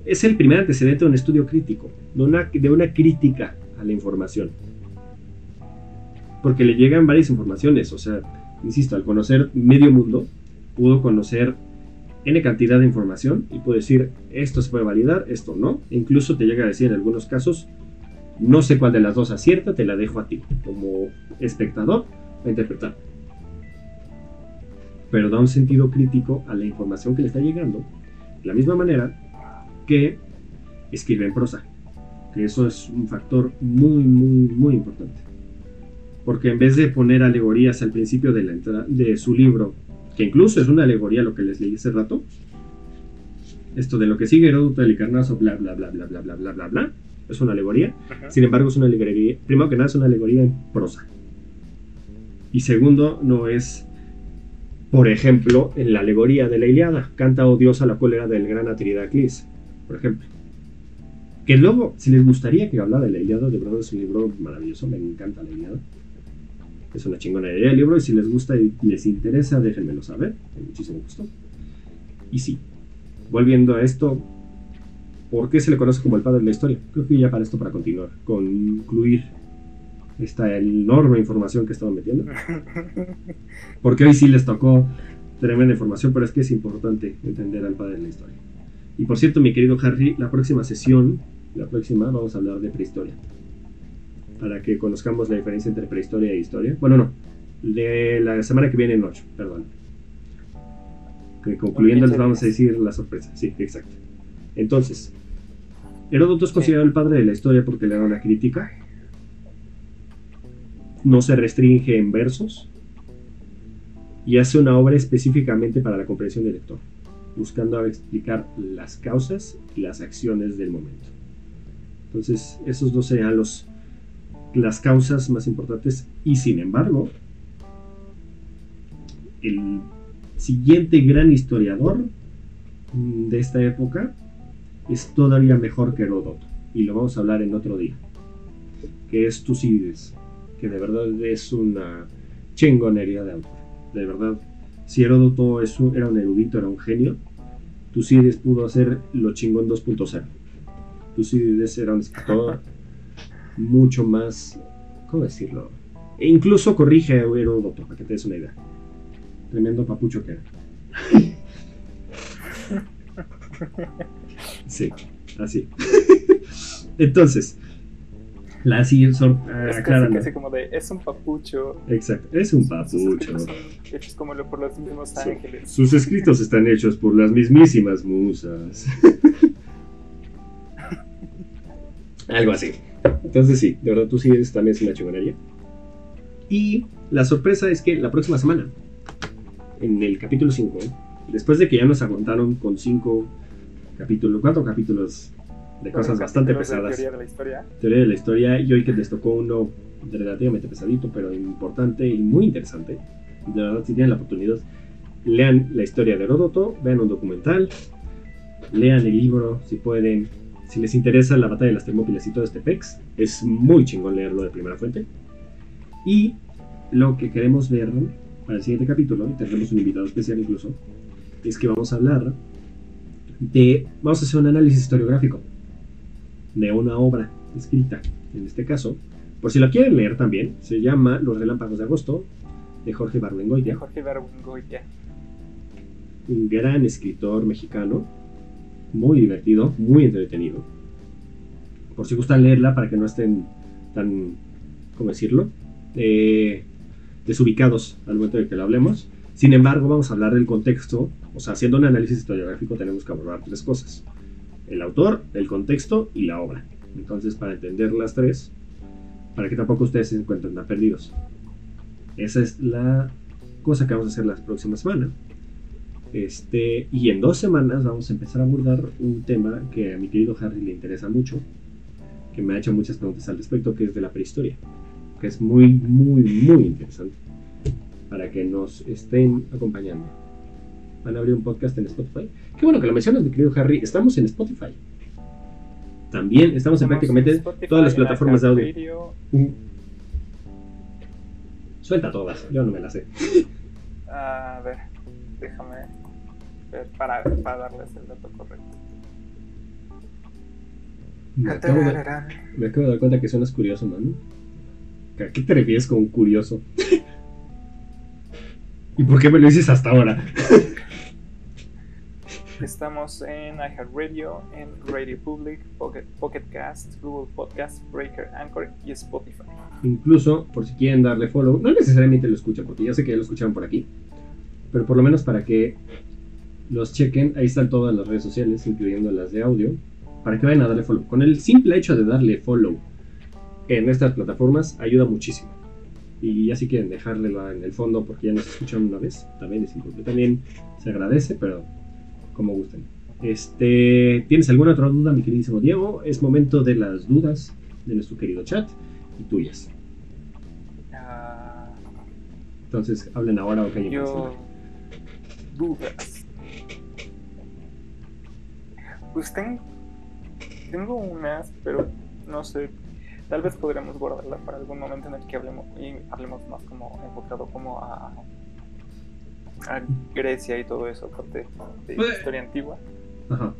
S1: Es el primer antecedente de un estudio crítico, de una, de una crítica a la información. Porque le llegan varias informaciones, o sea, insisto, al conocer medio mundo, pudo conocer N cantidad de información y pudo decir esto se puede validar, esto no. incluso te llega a decir en algunos casos, no sé cuál de las dos acierta, te la dejo a ti como espectador a interpretar. Pero da un sentido crítico a la información que le está llegando, de la misma manera que escribe en prosa. Que eso es un factor muy, muy, muy importante. Porque en vez de poner alegorías al principio de, la de su libro que incluso es una alegoría lo que les leí hace rato, esto de lo que sigue Heródoto, el Carnazo, bla, bla, bla, bla, bla, bla, bla, bla, bla, es una alegoría. Sin embargo, es una alegoría, primero que nada, es una alegoría en prosa. Y segundo, no es, por ejemplo, en la alegoría de la Iliada, canta odiosa la cólera del gran Atridaclis, por ejemplo. Que luego, si les gustaría que hablara de la Iliada, de verdad es un libro maravilloso, me encanta la Iliada. Es una chingonería el libro y si les gusta y les interesa, déjenmelo saber, con muchísimo gusto. Y sí, volviendo a esto, ¿por qué se le conoce como el padre de la historia? Creo que ya para esto, para continuar, concluir esta enorme información que estaba metiendo. Porque hoy sí les tocó tremenda información, pero es que es importante entender al padre de la historia. Y por cierto, mi querido Harry, la próxima sesión, la próxima, vamos a hablar de prehistoria. Para que conozcamos la diferencia entre prehistoria e historia. Bueno, no, de la semana que viene en 8, perdón. Que concluyendo les vamos a decir la sorpresa. Sí, exacto. Entonces, Heródoto es considerado el padre de la historia porque le da una crítica. No se restringe en versos. Y hace una obra específicamente para la comprensión del lector, buscando explicar las causas y las acciones del momento. Entonces, esos dos serían los, las causas más importantes. Y sin embargo, el siguiente gran historiador de esta época es todavía mejor que Heródoto, y lo vamos a hablar en otro día, que es Tucídides, que de verdad es una chingonería de autor. De verdad, si Heródoto era un erudito, era un genio, Tucídides pudo hacer lo chingón 2.0. Tucídides era un escritor mucho más, ¿cómo decirlo? E incluso corrige a Heródoto, para que te des una idea. Tremendo papucho que era. Sí, así. Entonces, la siguiente son.
S2: es casi, como de. Es un papucho.
S1: Exacto, es un papucho.
S2: hechos como por los mismos ángeles.
S1: Sus escritos están hechos por las mismísimas musas. Algo así. Entonces, sí, de verdad, tú sí eres también es una chingonería. Y la sorpresa es que la próxima semana, en el capítulo 5, después de que ya nos aguantaron con 5 capítulos, cuatro capítulos de cosas bastante pesadas.
S2: teoría de la historia.
S1: Teoría de la historia, y hoy que les tocó uno relativamente pesadito, pero importante y muy interesante. De verdad, si tienen la oportunidad, lean la historia de Heródoto, vean un documental, lean el libro si pueden. Si les interesa la batalla de las Termópilas y todo este pex, es muy chingón leerlo de primera fuente. Y lo que queremos ver para el siguiente capítulo, y tendremos un invitado especial incluso, es que vamos a hablar vamos a hacer un análisis historiográfico de una obra escrita, en este caso, por si lo quieren leer también, se llama Los Relámpagos de Agosto, de Jorge Barbengoitia.
S2: Jorge
S1: Un gran escritor mexicano, muy divertido, muy entretenido. Por si gustan leerla para que no estén tan, ¿cómo decirlo? Eh, desubicados al momento de que lo hablemos. Sin embargo, vamos a hablar del contexto, o sea, haciendo un análisis historiográfico tenemos que abordar tres cosas. El autor, el contexto y la obra. Entonces, para entender las tres, para que tampoco ustedes se encuentren tan perdidos. Esa es la cosa que vamos a hacer la próxima semana. Este, y en dos semanas vamos a empezar a abordar un tema que a mi querido Harry le interesa mucho, que me ha hecho muchas preguntas al respecto, que es de la prehistoria, que es muy, muy, muy interesante para que nos estén acompañando. Van a abrir un podcast en Spotify. Qué bueno que lo mencionas, mi querido Harry. Estamos en Spotify. También estamos, en prácticamente todas las plataformas de audio. Suelta todas, yo no me las sé.
S2: A ver, déjame ver para, para darles el dato correcto.
S1: Me acabo, de, me acabo de dar cuenta que suenas curioso, man. ¿A qué te refieres con curioso? ¿Y por qué me lo dices hasta ahora?
S2: Estamos en iHeartRadio, en Radio Public, Pocket, Pocket Cast, Google Podcast, Breaker, Anchor y Spotify.
S1: Incluso, por si quieren darle follow, no necesariamente lo escuchan, porque ya sé que ya lo escucharon por aquí, pero por lo menos para que los chequen, ahí están todas las redes sociales, incluyendo las de audio, para que vayan a darle follow. Con el simple hecho de darle follow en estas plataformas, ayuda muchísimo. Y ya si quieren dejarle en el fondo porque ya nos escucharon una vez, también es importante. También se agradece, pero como gusten. Este, ¿Tienes alguna otra duda, mi queridísimo Diego? Es momento de las dudas de nuestro querido chat y tuyas.
S2: Ah,
S1: Entonces, hablen ahora o callen.
S2: yo. Dudas. Pues ten- tengo unas, pero no sé. Tal vez podremos guardarla para algún momento en el que hablemos y hablemos más como enfocado como a, a Grecia y todo eso, aparte de
S1: Pues-
S2: historia antigua.
S1: Ajá.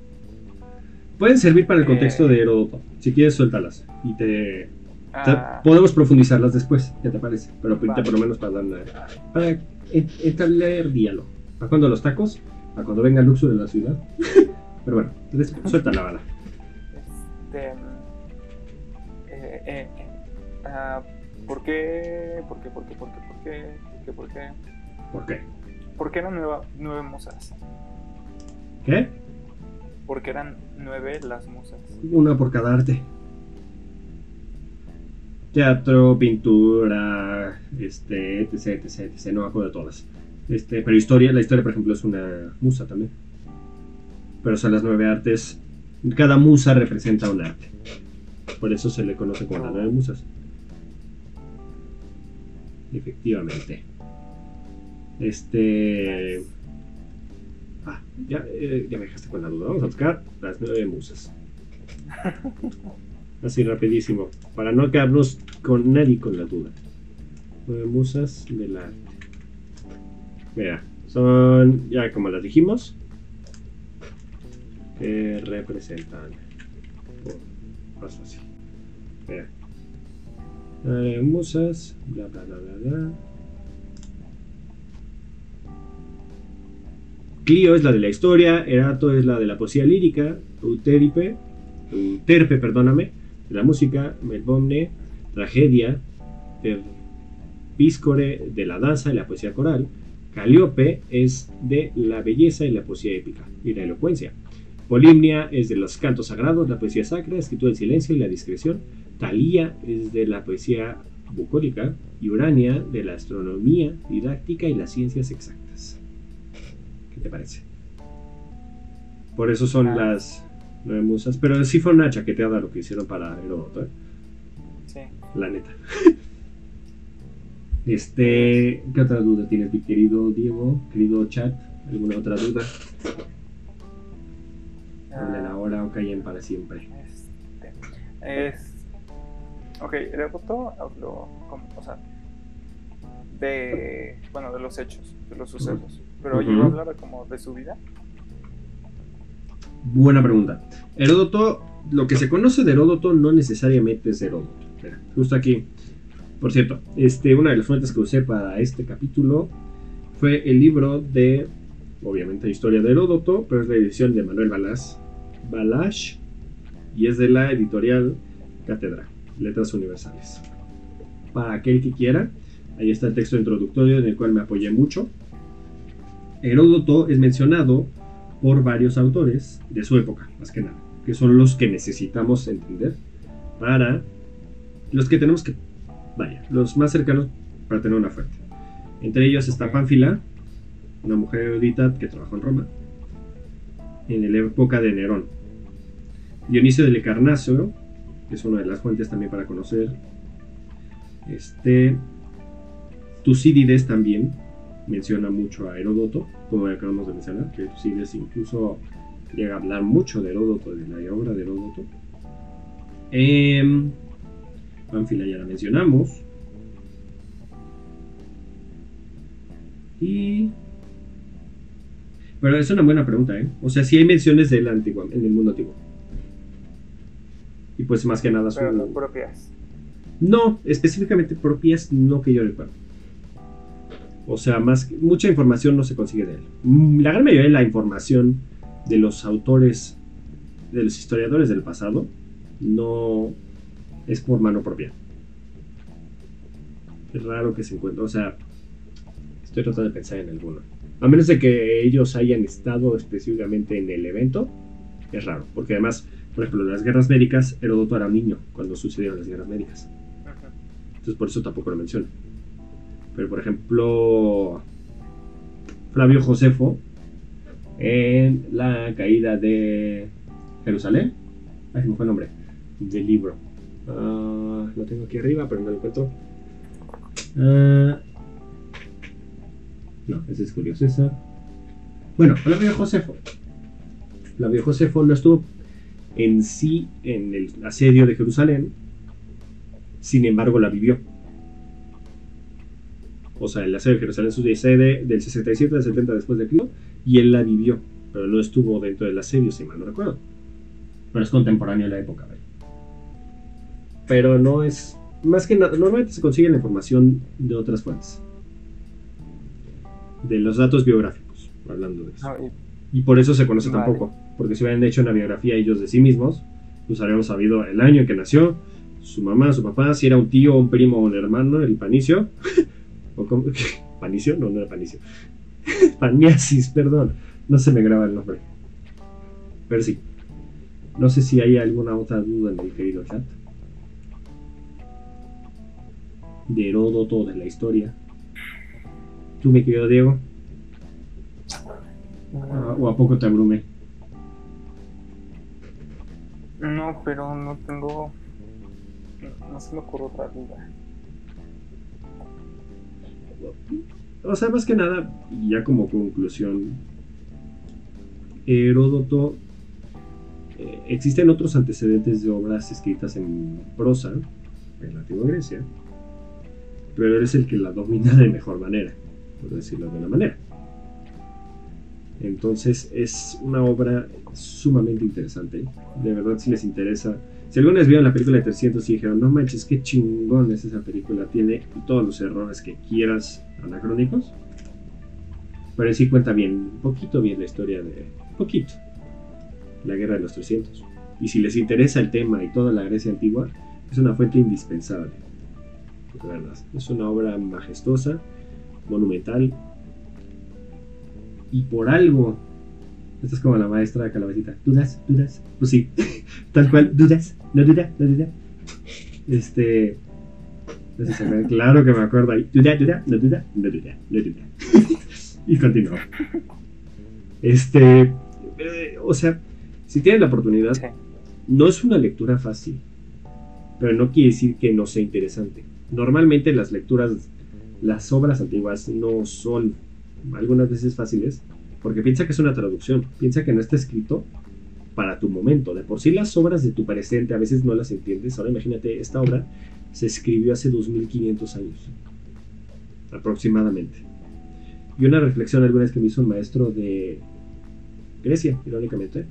S1: Pueden servir para el contexto
S2: Eh.
S1: de Heródoto. Si quieres, suéltalas. Y te, te-
S2: Ah,
S1: podemos profundizarlas después, ¿qué te parece? Pero ahorita
S2: Vale.
S1: por lo menos para dar una- para en- entablar diálogo. ¿Para cuándo los tacos? Para cuando venga el luxo de la ciudad. Pero bueno, suelta la bala.
S2: Este, mm, eh, eh, uh, ¿Por qué? ¿Por qué? ¿Por qué? ¿Por qué? ¿Por qué? ¿Por qué? ¿Por qué?
S1: ¿Por qué
S2: eran nueva, nueve musas?
S1: ¿Qué?
S2: Porque eran nueve las musas.
S1: Una por cada arte. Teatro, pintura, este, etc, etc, etc. No me acuerdo de todas. Este, pero historia, la historia, por ejemplo, es una musa también. Pero son las nueve artes. Cada musa representa un arte. Por eso se le conoce como las nueve musas. Efectivamente. Este. Ah, ya, eh, ya me dejaste con la duda. Vamos a buscar las nueve musas. Así rapidísimo. Para no quedarnos con nadie con la duda. Nueve musas del arte. Mira, son, ya como las dijimos, representan. Oh, más. Mira. Nueve musas, bla bla bla bla bla. Clio es la de la historia, Erato es la de la poesía lírica, Euteripe, Euterpe, perdóname, de la música, Melbomne, tragedia, Piscore de la danza y la poesía coral, Calíope es de la belleza y la poesía épica y la elocuencia, Polimnia es de los cantos sagrados, la poesía sacra, escritura del silencio y la discreción, Talía es de la poesía bucólica y Urania de la astronomía didáctica y las ciencias exactas. ¿Qué te parece? Por eso son
S2: Ah.
S1: las nueve musas, pero sí fue una chaqueteada lo que hicieron para Heródoto, ¿eh?
S2: Sí.
S1: la neta. Este, ¿qué otra duda tienes, mi querido Diego? Querido chat, ¿alguna otra duda? Hablen
S2: Ah,
S1: ahora o callen para siempre.
S2: Este, es. Ok, Heródoto habló como, o sea, de. Bueno, de los hechos, de los sucesos. Pero
S1: Ujú.
S2: llegó a hablar como de su vida.
S1: Buena pregunta. Heródoto, lo que se conoce de Heródoto no necesariamente es Heródoto. Justo aquí. Por cierto, este, una de las fuentes que usé para este capítulo fue el libro de, obviamente, Historia de Heródoto, pero es la edición de Manuel Balás, Balázs y es de la editorial Cátedra, Letras Universales. Para aquel que quiera, ahí está el texto introductorio en el cual me apoyé mucho. Heródoto es mencionado por varios autores de su época, más que nada, que son los que necesitamos entender para los que tenemos que, vaya, los más cercanos para tener una fuente. Entre ellos está Pánfila, una mujer erudita que trabajó en Roma, en la época de Nerón. Dionisio de Lecarnacio, que es una de las fuentes también para conocer. Este, Tucídides también menciona mucho a Heródoto, como acabamos de mencionar, que Tucídides incluso llega a hablar mucho de Heródoto, de la obra de Heródoto. Em, Pánfila ya la mencionamos. Y... Pero es una buena pregunta, ¿eh? O sea, sí hay menciones de él antigua, en el mundo antiguo. Y pues más que nada
S2: Pero no
S1: su...
S2: propias.
S1: No, específicamente propias, no que yo recuerdo. O sea, más que- mucha información no se consigue de él. Mm, La gran mayoría de la información de los autores, de los historiadores del pasado, no es por mano propia. Es raro que se encuentre, o sea, estoy tratando de pensar en alguno. A menos de que ellos hayan estado específicamente en el evento, es raro, porque además, por ejemplo, en las guerras médicas, Heródoto era un niño cuando sucedieron las guerras médicas. Entonces por eso tampoco lo menciona. Pero por ejemplo, Flavio Josefo en la caída de Jerusalén. Ay, me fue el nombre del libro. Ah, lo tengo aquí arriba, pero no lo encuentro. Ah, no, ese es Julio César. Bueno, Flavio Josefo. Flavio Josefo no estuvo en sí en el asedio de Jerusalén, sin embargo la vivió. O sea, el asedio de Jerusalén sucede del 67 al 70 después de Cristo y él la vivió, pero no estuvo dentro del asedio, si mal no recuerdo. Pero es contemporáneo a la época, Pero no es. Más que nada, normalmente se consigue la información de otras fuentes. De los datos biográficos, hablando de eso. Ah, y, por eso se conoce tampoco. Porque si hubieran hecho una biografía ellos de sí mismos, pues habríamos sabido el año en que nació, su mamá, su papá, si era un tío, un primo o un hermano, el panicio. ¿O ¿Panicio? No, no era panicio. Paniasis, perdón. No se me graba el nombre. Pero sí. No sé si hay alguna otra duda en el querido chat. De Heródoto, de la historia. ¿Tú, mi querido Diego? ¿O a poco te abrumé?
S2: No, pero no tengo. No se me ocurre otra duda.
S1: O sea, más que nada, ya como conclusión, Heródoto, eh, existen otros antecedentes de obras escritas en prosa en la antigua Grecia, pero él es el que la domina de mejor manera, por decirlo de una manera. Entonces es una obra sumamente interesante. De verdad, si les interesa. Si alguna vez vieron la película de 300 y dijeron, no manches, qué chingón es esa película, tiene todos los errores que quieras anacrónicos. Pero sí cuenta bien, poquito bien la historia de. Poquito. La guerra de los 300. Y si les interesa el tema y toda la Grecia antigua, es una fuente indispensable. Verdad. Es una obra majestuosa, monumental, y por algo. Esto es como la maestra de calabacita. ¿Dudas? ¿Dudas? Pues sí, tal cual. ¿Dudas? ¿No duda? ¿No duda? Este. Claro que me acuerdo ahí. ¿Duda? ¿Duda? ¿No duda? No duda? ¿No duda? y continuó. Este. Eh, o sea, si tienen la oportunidad, no es una lectura fácil. Pero no quiere decir que no sea interesante. Normalmente las lecturas, las obras antiguas no son algunas veces fáciles, porque piensa que es una traducción, piensa que no está escrito para tu momento. De por sí las obras de tu presente a veces no las entiendes. Ahora imagínate, esta obra se escribió hace 2500 años, aproximadamente. Y una reflexión alguna vez que me hizo un maestro de Grecia, irónicamente,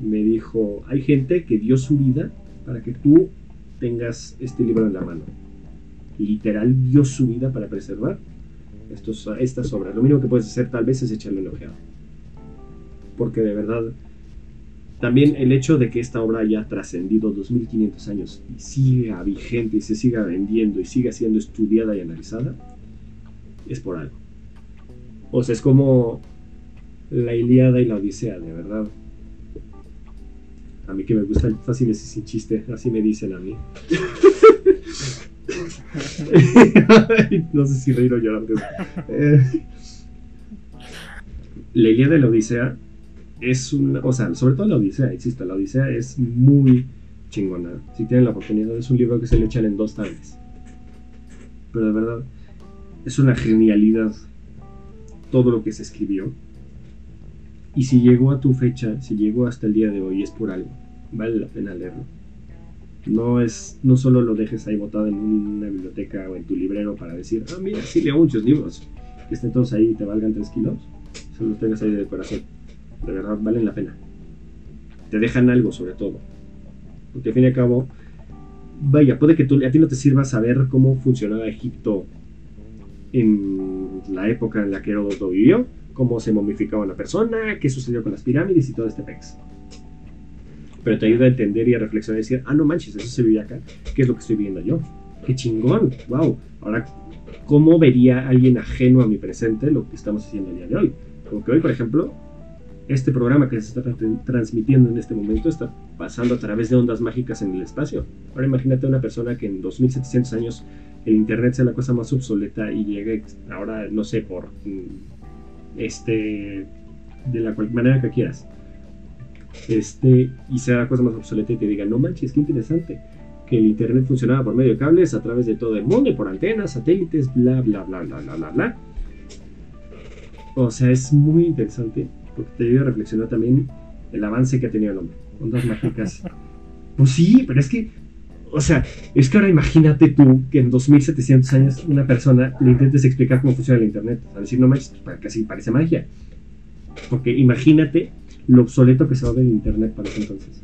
S1: me dijo, hay gente que dio su vida para que tú tengas este libro en la mano. Literal dio su vida para preservar estos, estas obras. Lo mínimo que puedes hacer tal vez es echarle un ojeado. Porque de verdad, también el hecho de que esta obra haya trascendido 2500 años y siga vigente y se siga vendiendo y siga siendo estudiada y analizada, es por algo. O sea, es como la Iliada y la Odisea, de verdad. A mí que me gustan fáciles y sin chiste, así me dicen a mí. no sé si reír o llorar. Eh, la idea de la Odisea es una. O sea, sobre todo la Odisea, existe. La Odisea es muy chingona. Si tienen la oportunidad, es un libro que se le echan en dos tardes. Pero de verdad, es una genialidad todo lo que se escribió. Y si llegó a tu fecha, si llegó hasta el día de hoy, es por algo. Vale la pena leerlo. No es, no solo lo dejes ahí botado en una biblioteca o en tu librero para decir, ah, mira, sí leo muchos libros, que estén todos ahí y te valgan 3 kilos, solo los tengas ahí de corazón. De verdad, valen la pena. Te dejan algo sobre todo. Porque al fin y al cabo, vaya, puede que tú, a ti no te sirva saber cómo funcionaba Egipto en la época en la que Heródoto vivió, cómo se momificaba una persona, qué sucedió con las pirámides y todo este pex pero te ayuda a entender y a reflexionar y decir, ah, no manches, eso se vive acá, ¿qué es lo que estoy viendo yo? ¡Qué chingón! ¡Wow! Ahora, ¿cómo vería alguien ajeno a mi presente lo que estamos haciendo el día de hoy? Como que hoy, por ejemplo, este programa que se está transmitiendo en este momento está pasando a través de ondas mágicas en el espacio. Ahora imagínate una persona que en 2700 años el Internet sea la cosa más obsoleta y llegue ahora, no sé, por mm, este de la cual manera que quieras. Este, y sea la cosa más obsoleta y te diga, no manches, qué interesante, que el internet funcionaba por medio de cables a través de todo el mundo y por antenas, satélites, bla, bla, bla, bla, bla, bla, bla. O sea, es muy interesante porque te ayuda a reflexionar también el avance que ha tenido el hombre. Ondas mágicas. Pues sí, pero es que, o sea, es que ahora imagínate tú que en 2700 años una persona le intentes explicar cómo funciona el internet. A decir, no manches, pues, casi parece magia. Porque imagínate lo obsoleto que se va a ver el internet para ese entonces.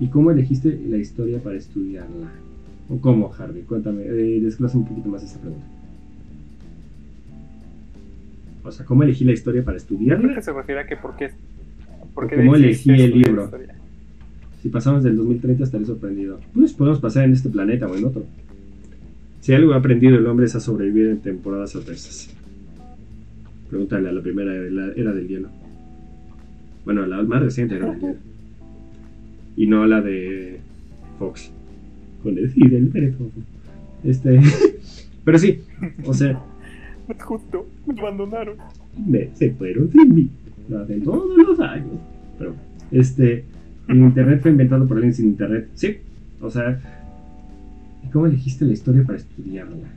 S1: ¿Y cómo elegiste la historia para estudiarla? ¿O cómo, Harvey? Cuéntame, eh, desglosa un poquito más esta pregunta. O sea, ¿cómo elegí la historia para estudiarla?
S2: Creo que se refiere a que por qué.
S1: Por qué ¿Cómo elegí el libro? Si pasamos del 2030 estaré sorprendido. Pues podemos pasar en este planeta o en otro. Si algo ha aprendido el hombre es a sobrevivir en temporadas adversas. Pregúntale a la primera era del hielo. Bueno, la más reciente era del hielo. Y no la de Fox. Con el del Este. Pero sí, o sea.
S2: Justo, me abandonaron.
S1: Me, se fueron sin mí. Hacen todos los años. Pero, este. El internet fue inventado por alguien sin internet. Sí, o sea. ¿Cómo elegiste la historia para estudiarla?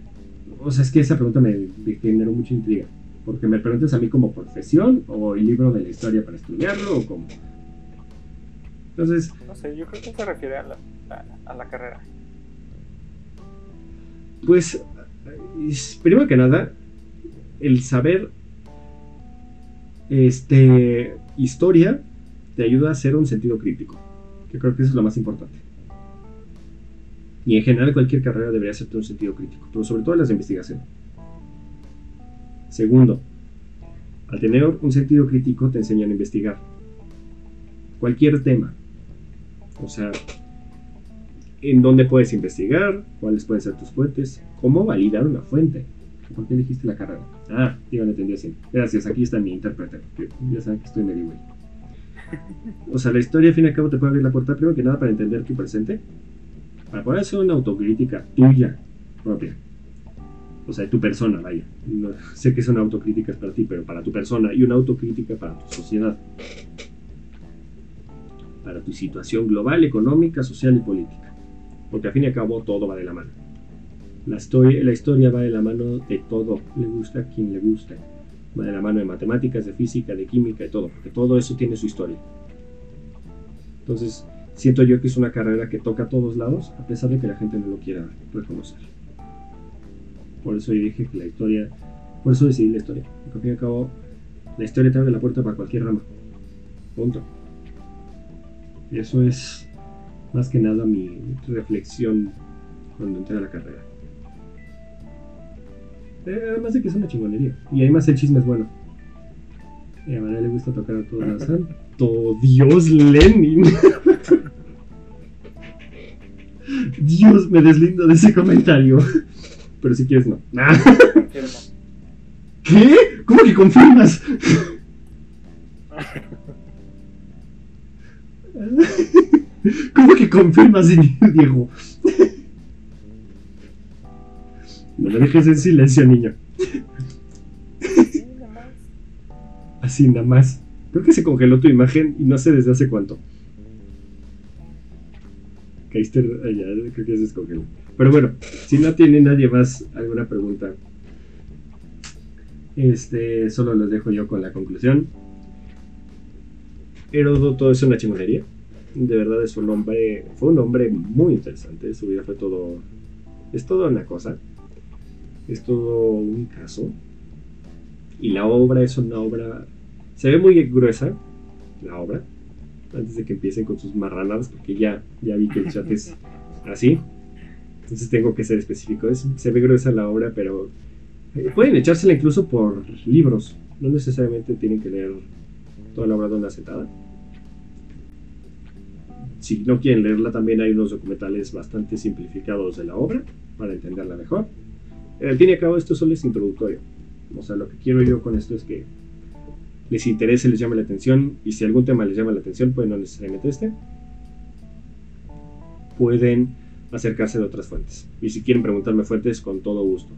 S1: O sea, es que esa pregunta me generó mucha intriga. Porque me preguntas a mí como profesión o el libro de la historia para estudiarlo o como... Entonces...
S2: No sé, yo creo que se refiere a la, a, la carrera.
S1: Pues, primero que nada, el saber este, historia te ayuda a hacer un sentido crítico. Que creo que eso es lo más importante. Y en general cualquier carrera debería hacerte un sentido crítico, pero sobre todo las de investigación. Segundo, al tener un sentido crítico te enseñan a investigar. Cualquier tema. O sea, en dónde puedes investigar, cuáles pueden ser tus fuentes, cómo validar una fuente. ¿Por qué elegiste la carrera? Ah, digo, lo entendí así. Gracias, aquí está mi intérprete. Ya saben que estoy medio güey. O sea, la historia, al fin y al cabo, te puede abrir la puerta, primero que nada, para entender tu presente, para poder hacer una autocrítica tuya propia o sea, de tu persona, vaya. sé que son autocríticas para ti, pero para tu persona y una autocrítica para tu sociedad. Para tu situación global, económica, social y política. Porque al fin y al cabo todo va de la mano. La historia, la historia va de la mano de todo, le gusta a quien le gusta. De la mano de matemáticas, de física, de química, de todo, porque todo eso tiene su historia. Entonces, siento yo que es una carrera que toca a todos lados, a pesar de que la gente no lo quiera reconocer. Por eso yo dije que la historia, por eso decidí la historia. Porque al fin y al cabo, la historia te abre la puerta para cualquier rama. Punto. Y eso es más que nada mi reflexión cuando entré a la carrera. Eh, además de que es una chingonería. Y además el chisme es bueno. Y a Manuel le gusta tocar a todos los santo Dios Lenin. Dios, me deslindo de ese comentario. Pero si quieres, no. ¿Qué? ¿Cómo que confirmas? ¿Cómo que confirmas, Diego? No me dejes en silencio, niño. Así nada más. Creo que se congeló tu imagen y no sé desde hace cuánto. Caíste allá, creo que se descongeló. Pero bueno, si no tiene nadie más alguna pregunta, este, solo los dejo yo con la conclusión. Heródoto es una chingonería. De verdad es un hombre, fue un hombre muy interesante. Su vida fue todo, es todo una cosa. Es todo un caso. Y la obra es una obra, se ve muy gruesa, la obra, antes de que empiecen con sus marranadas, porque ya, ya vi que el chat es así. Entonces tengo que ser específico. se ve gruesa la obra, pero eh, pueden echársela incluso por libros. No necesariamente tienen que leer toda la obra de una sentada. Si no quieren leerla, también hay unos documentales bastante simplificados de la obra para entenderla mejor. Al fin y al cabo, esto solo es introductorio. O sea, lo que quiero yo con esto es que les interese, les llame la atención. Y si algún tema les llama la atención, pues no necesariamente este. Pueden acercarse de otras fuentes. Y si quieren preguntarme fuentes, con todo gusto.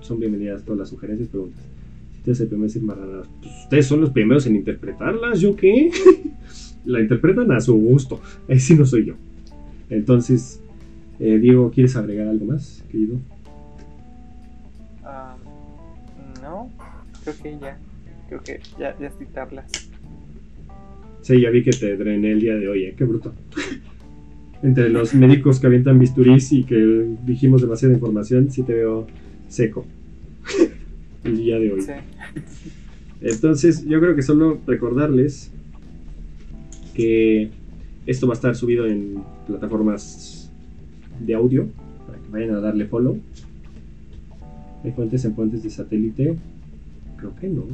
S1: son bienvenidas todas las sugerencias y preguntas. Si Ustedes marranadas. Pues ustedes son los primeros en interpretarlas, ¿yo qué? la interpretan a su gusto. Ahí sí no soy yo. Entonces, eh, Diego, ¿quieres agregar algo más, querido?
S2: Creo que ya. Creo que ya, ya estoy tablas.
S1: Sí, ya vi que te drené el día de hoy, ¿eh? Qué bruto. Entre los médicos que avientan bisturís y que dijimos demasiada información, sí te veo seco. el día de hoy.
S2: Sí.
S1: Entonces, yo creo que solo recordarles que esto va a estar subido en plataformas de audio para que vayan a darle follow. Hay fuentes en fuentes de satélite. Creo que no.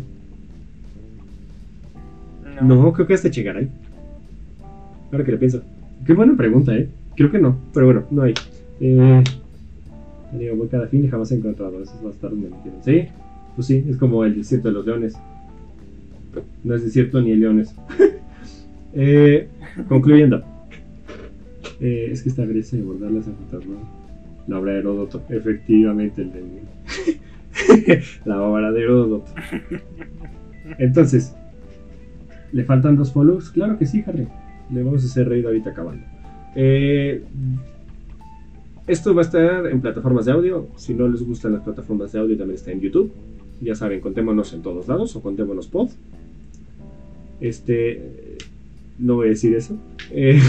S1: No, creo que hasta llegará ahí. Ahora que le pienso. Qué buena pregunta, ¿eh? Creo que no, pero bueno, no hay. Eh, digo, voy cada fin y jamás he encontrado. Esos bastardos me metieron. ¿Sí? Pues sí, es como el desierto de los leones. No es desierto ni el leones. eh, concluyendo. Eh, es que esta Grecia de bordar las ¿no? La obra de Heródoto. Efectivamente, el de... la obra de Heródoto. Entonces, ¿le faltan dos follows? Claro que sí, Harry. Le vamos a hacer reír ahorita acabando. Eh, esto va a estar en plataformas de audio. Si no les gustan las plataformas de audio, también está en YouTube. Ya saben, contémonos en todos lados o contémonos pod. Este. No voy a decir eso. Eh,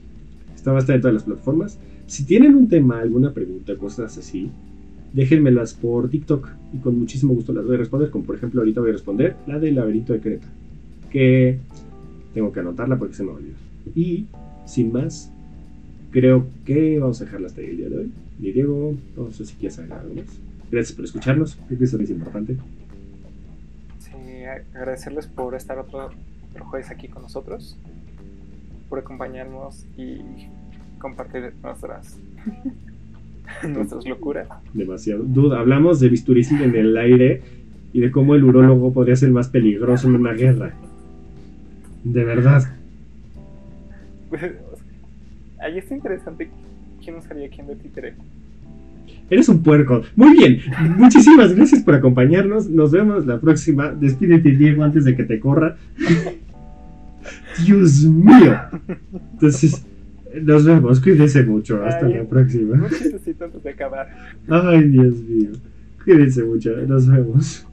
S1: esta va a estar en todas las plataformas. Si tienen un tema, alguna pregunta, cosas así, déjenmelas por TikTok y con muchísimo gusto las voy a responder. Como por ejemplo, ahorita voy a responder la del laberinto de Creta. Que tengo que anotarla porque se me olvidó. Y sin más, creo que vamos a dejarla hasta ahí el día de hoy. Y Diego, no sé si quieres agregar algo más. Gracias por escucharnos, creo que eso es importante.
S2: Sí, agradecerles por estar otro, otro jueves aquí con nosotros, por acompañarnos y compartir nuestras nuestras locuras.
S1: Demasiado. Duda, hablamos de bisturí en el aire y de cómo el urólogo podría ser más peligroso en una guerra. De verdad.
S2: Ahí está interesante quién usaría quién de títere.
S1: Eres un puerco. Muy bien. Muchísimas gracias por acompañarnos. Nos vemos la próxima. Despídete, Diego, antes de que te corra. Dios mío. Entonces, nos vemos. Cuídense mucho. Hasta
S2: Ay,
S1: la próxima.
S2: Antes de acabar.
S1: Ay, Dios mío. Cuídense mucho. Nos vemos.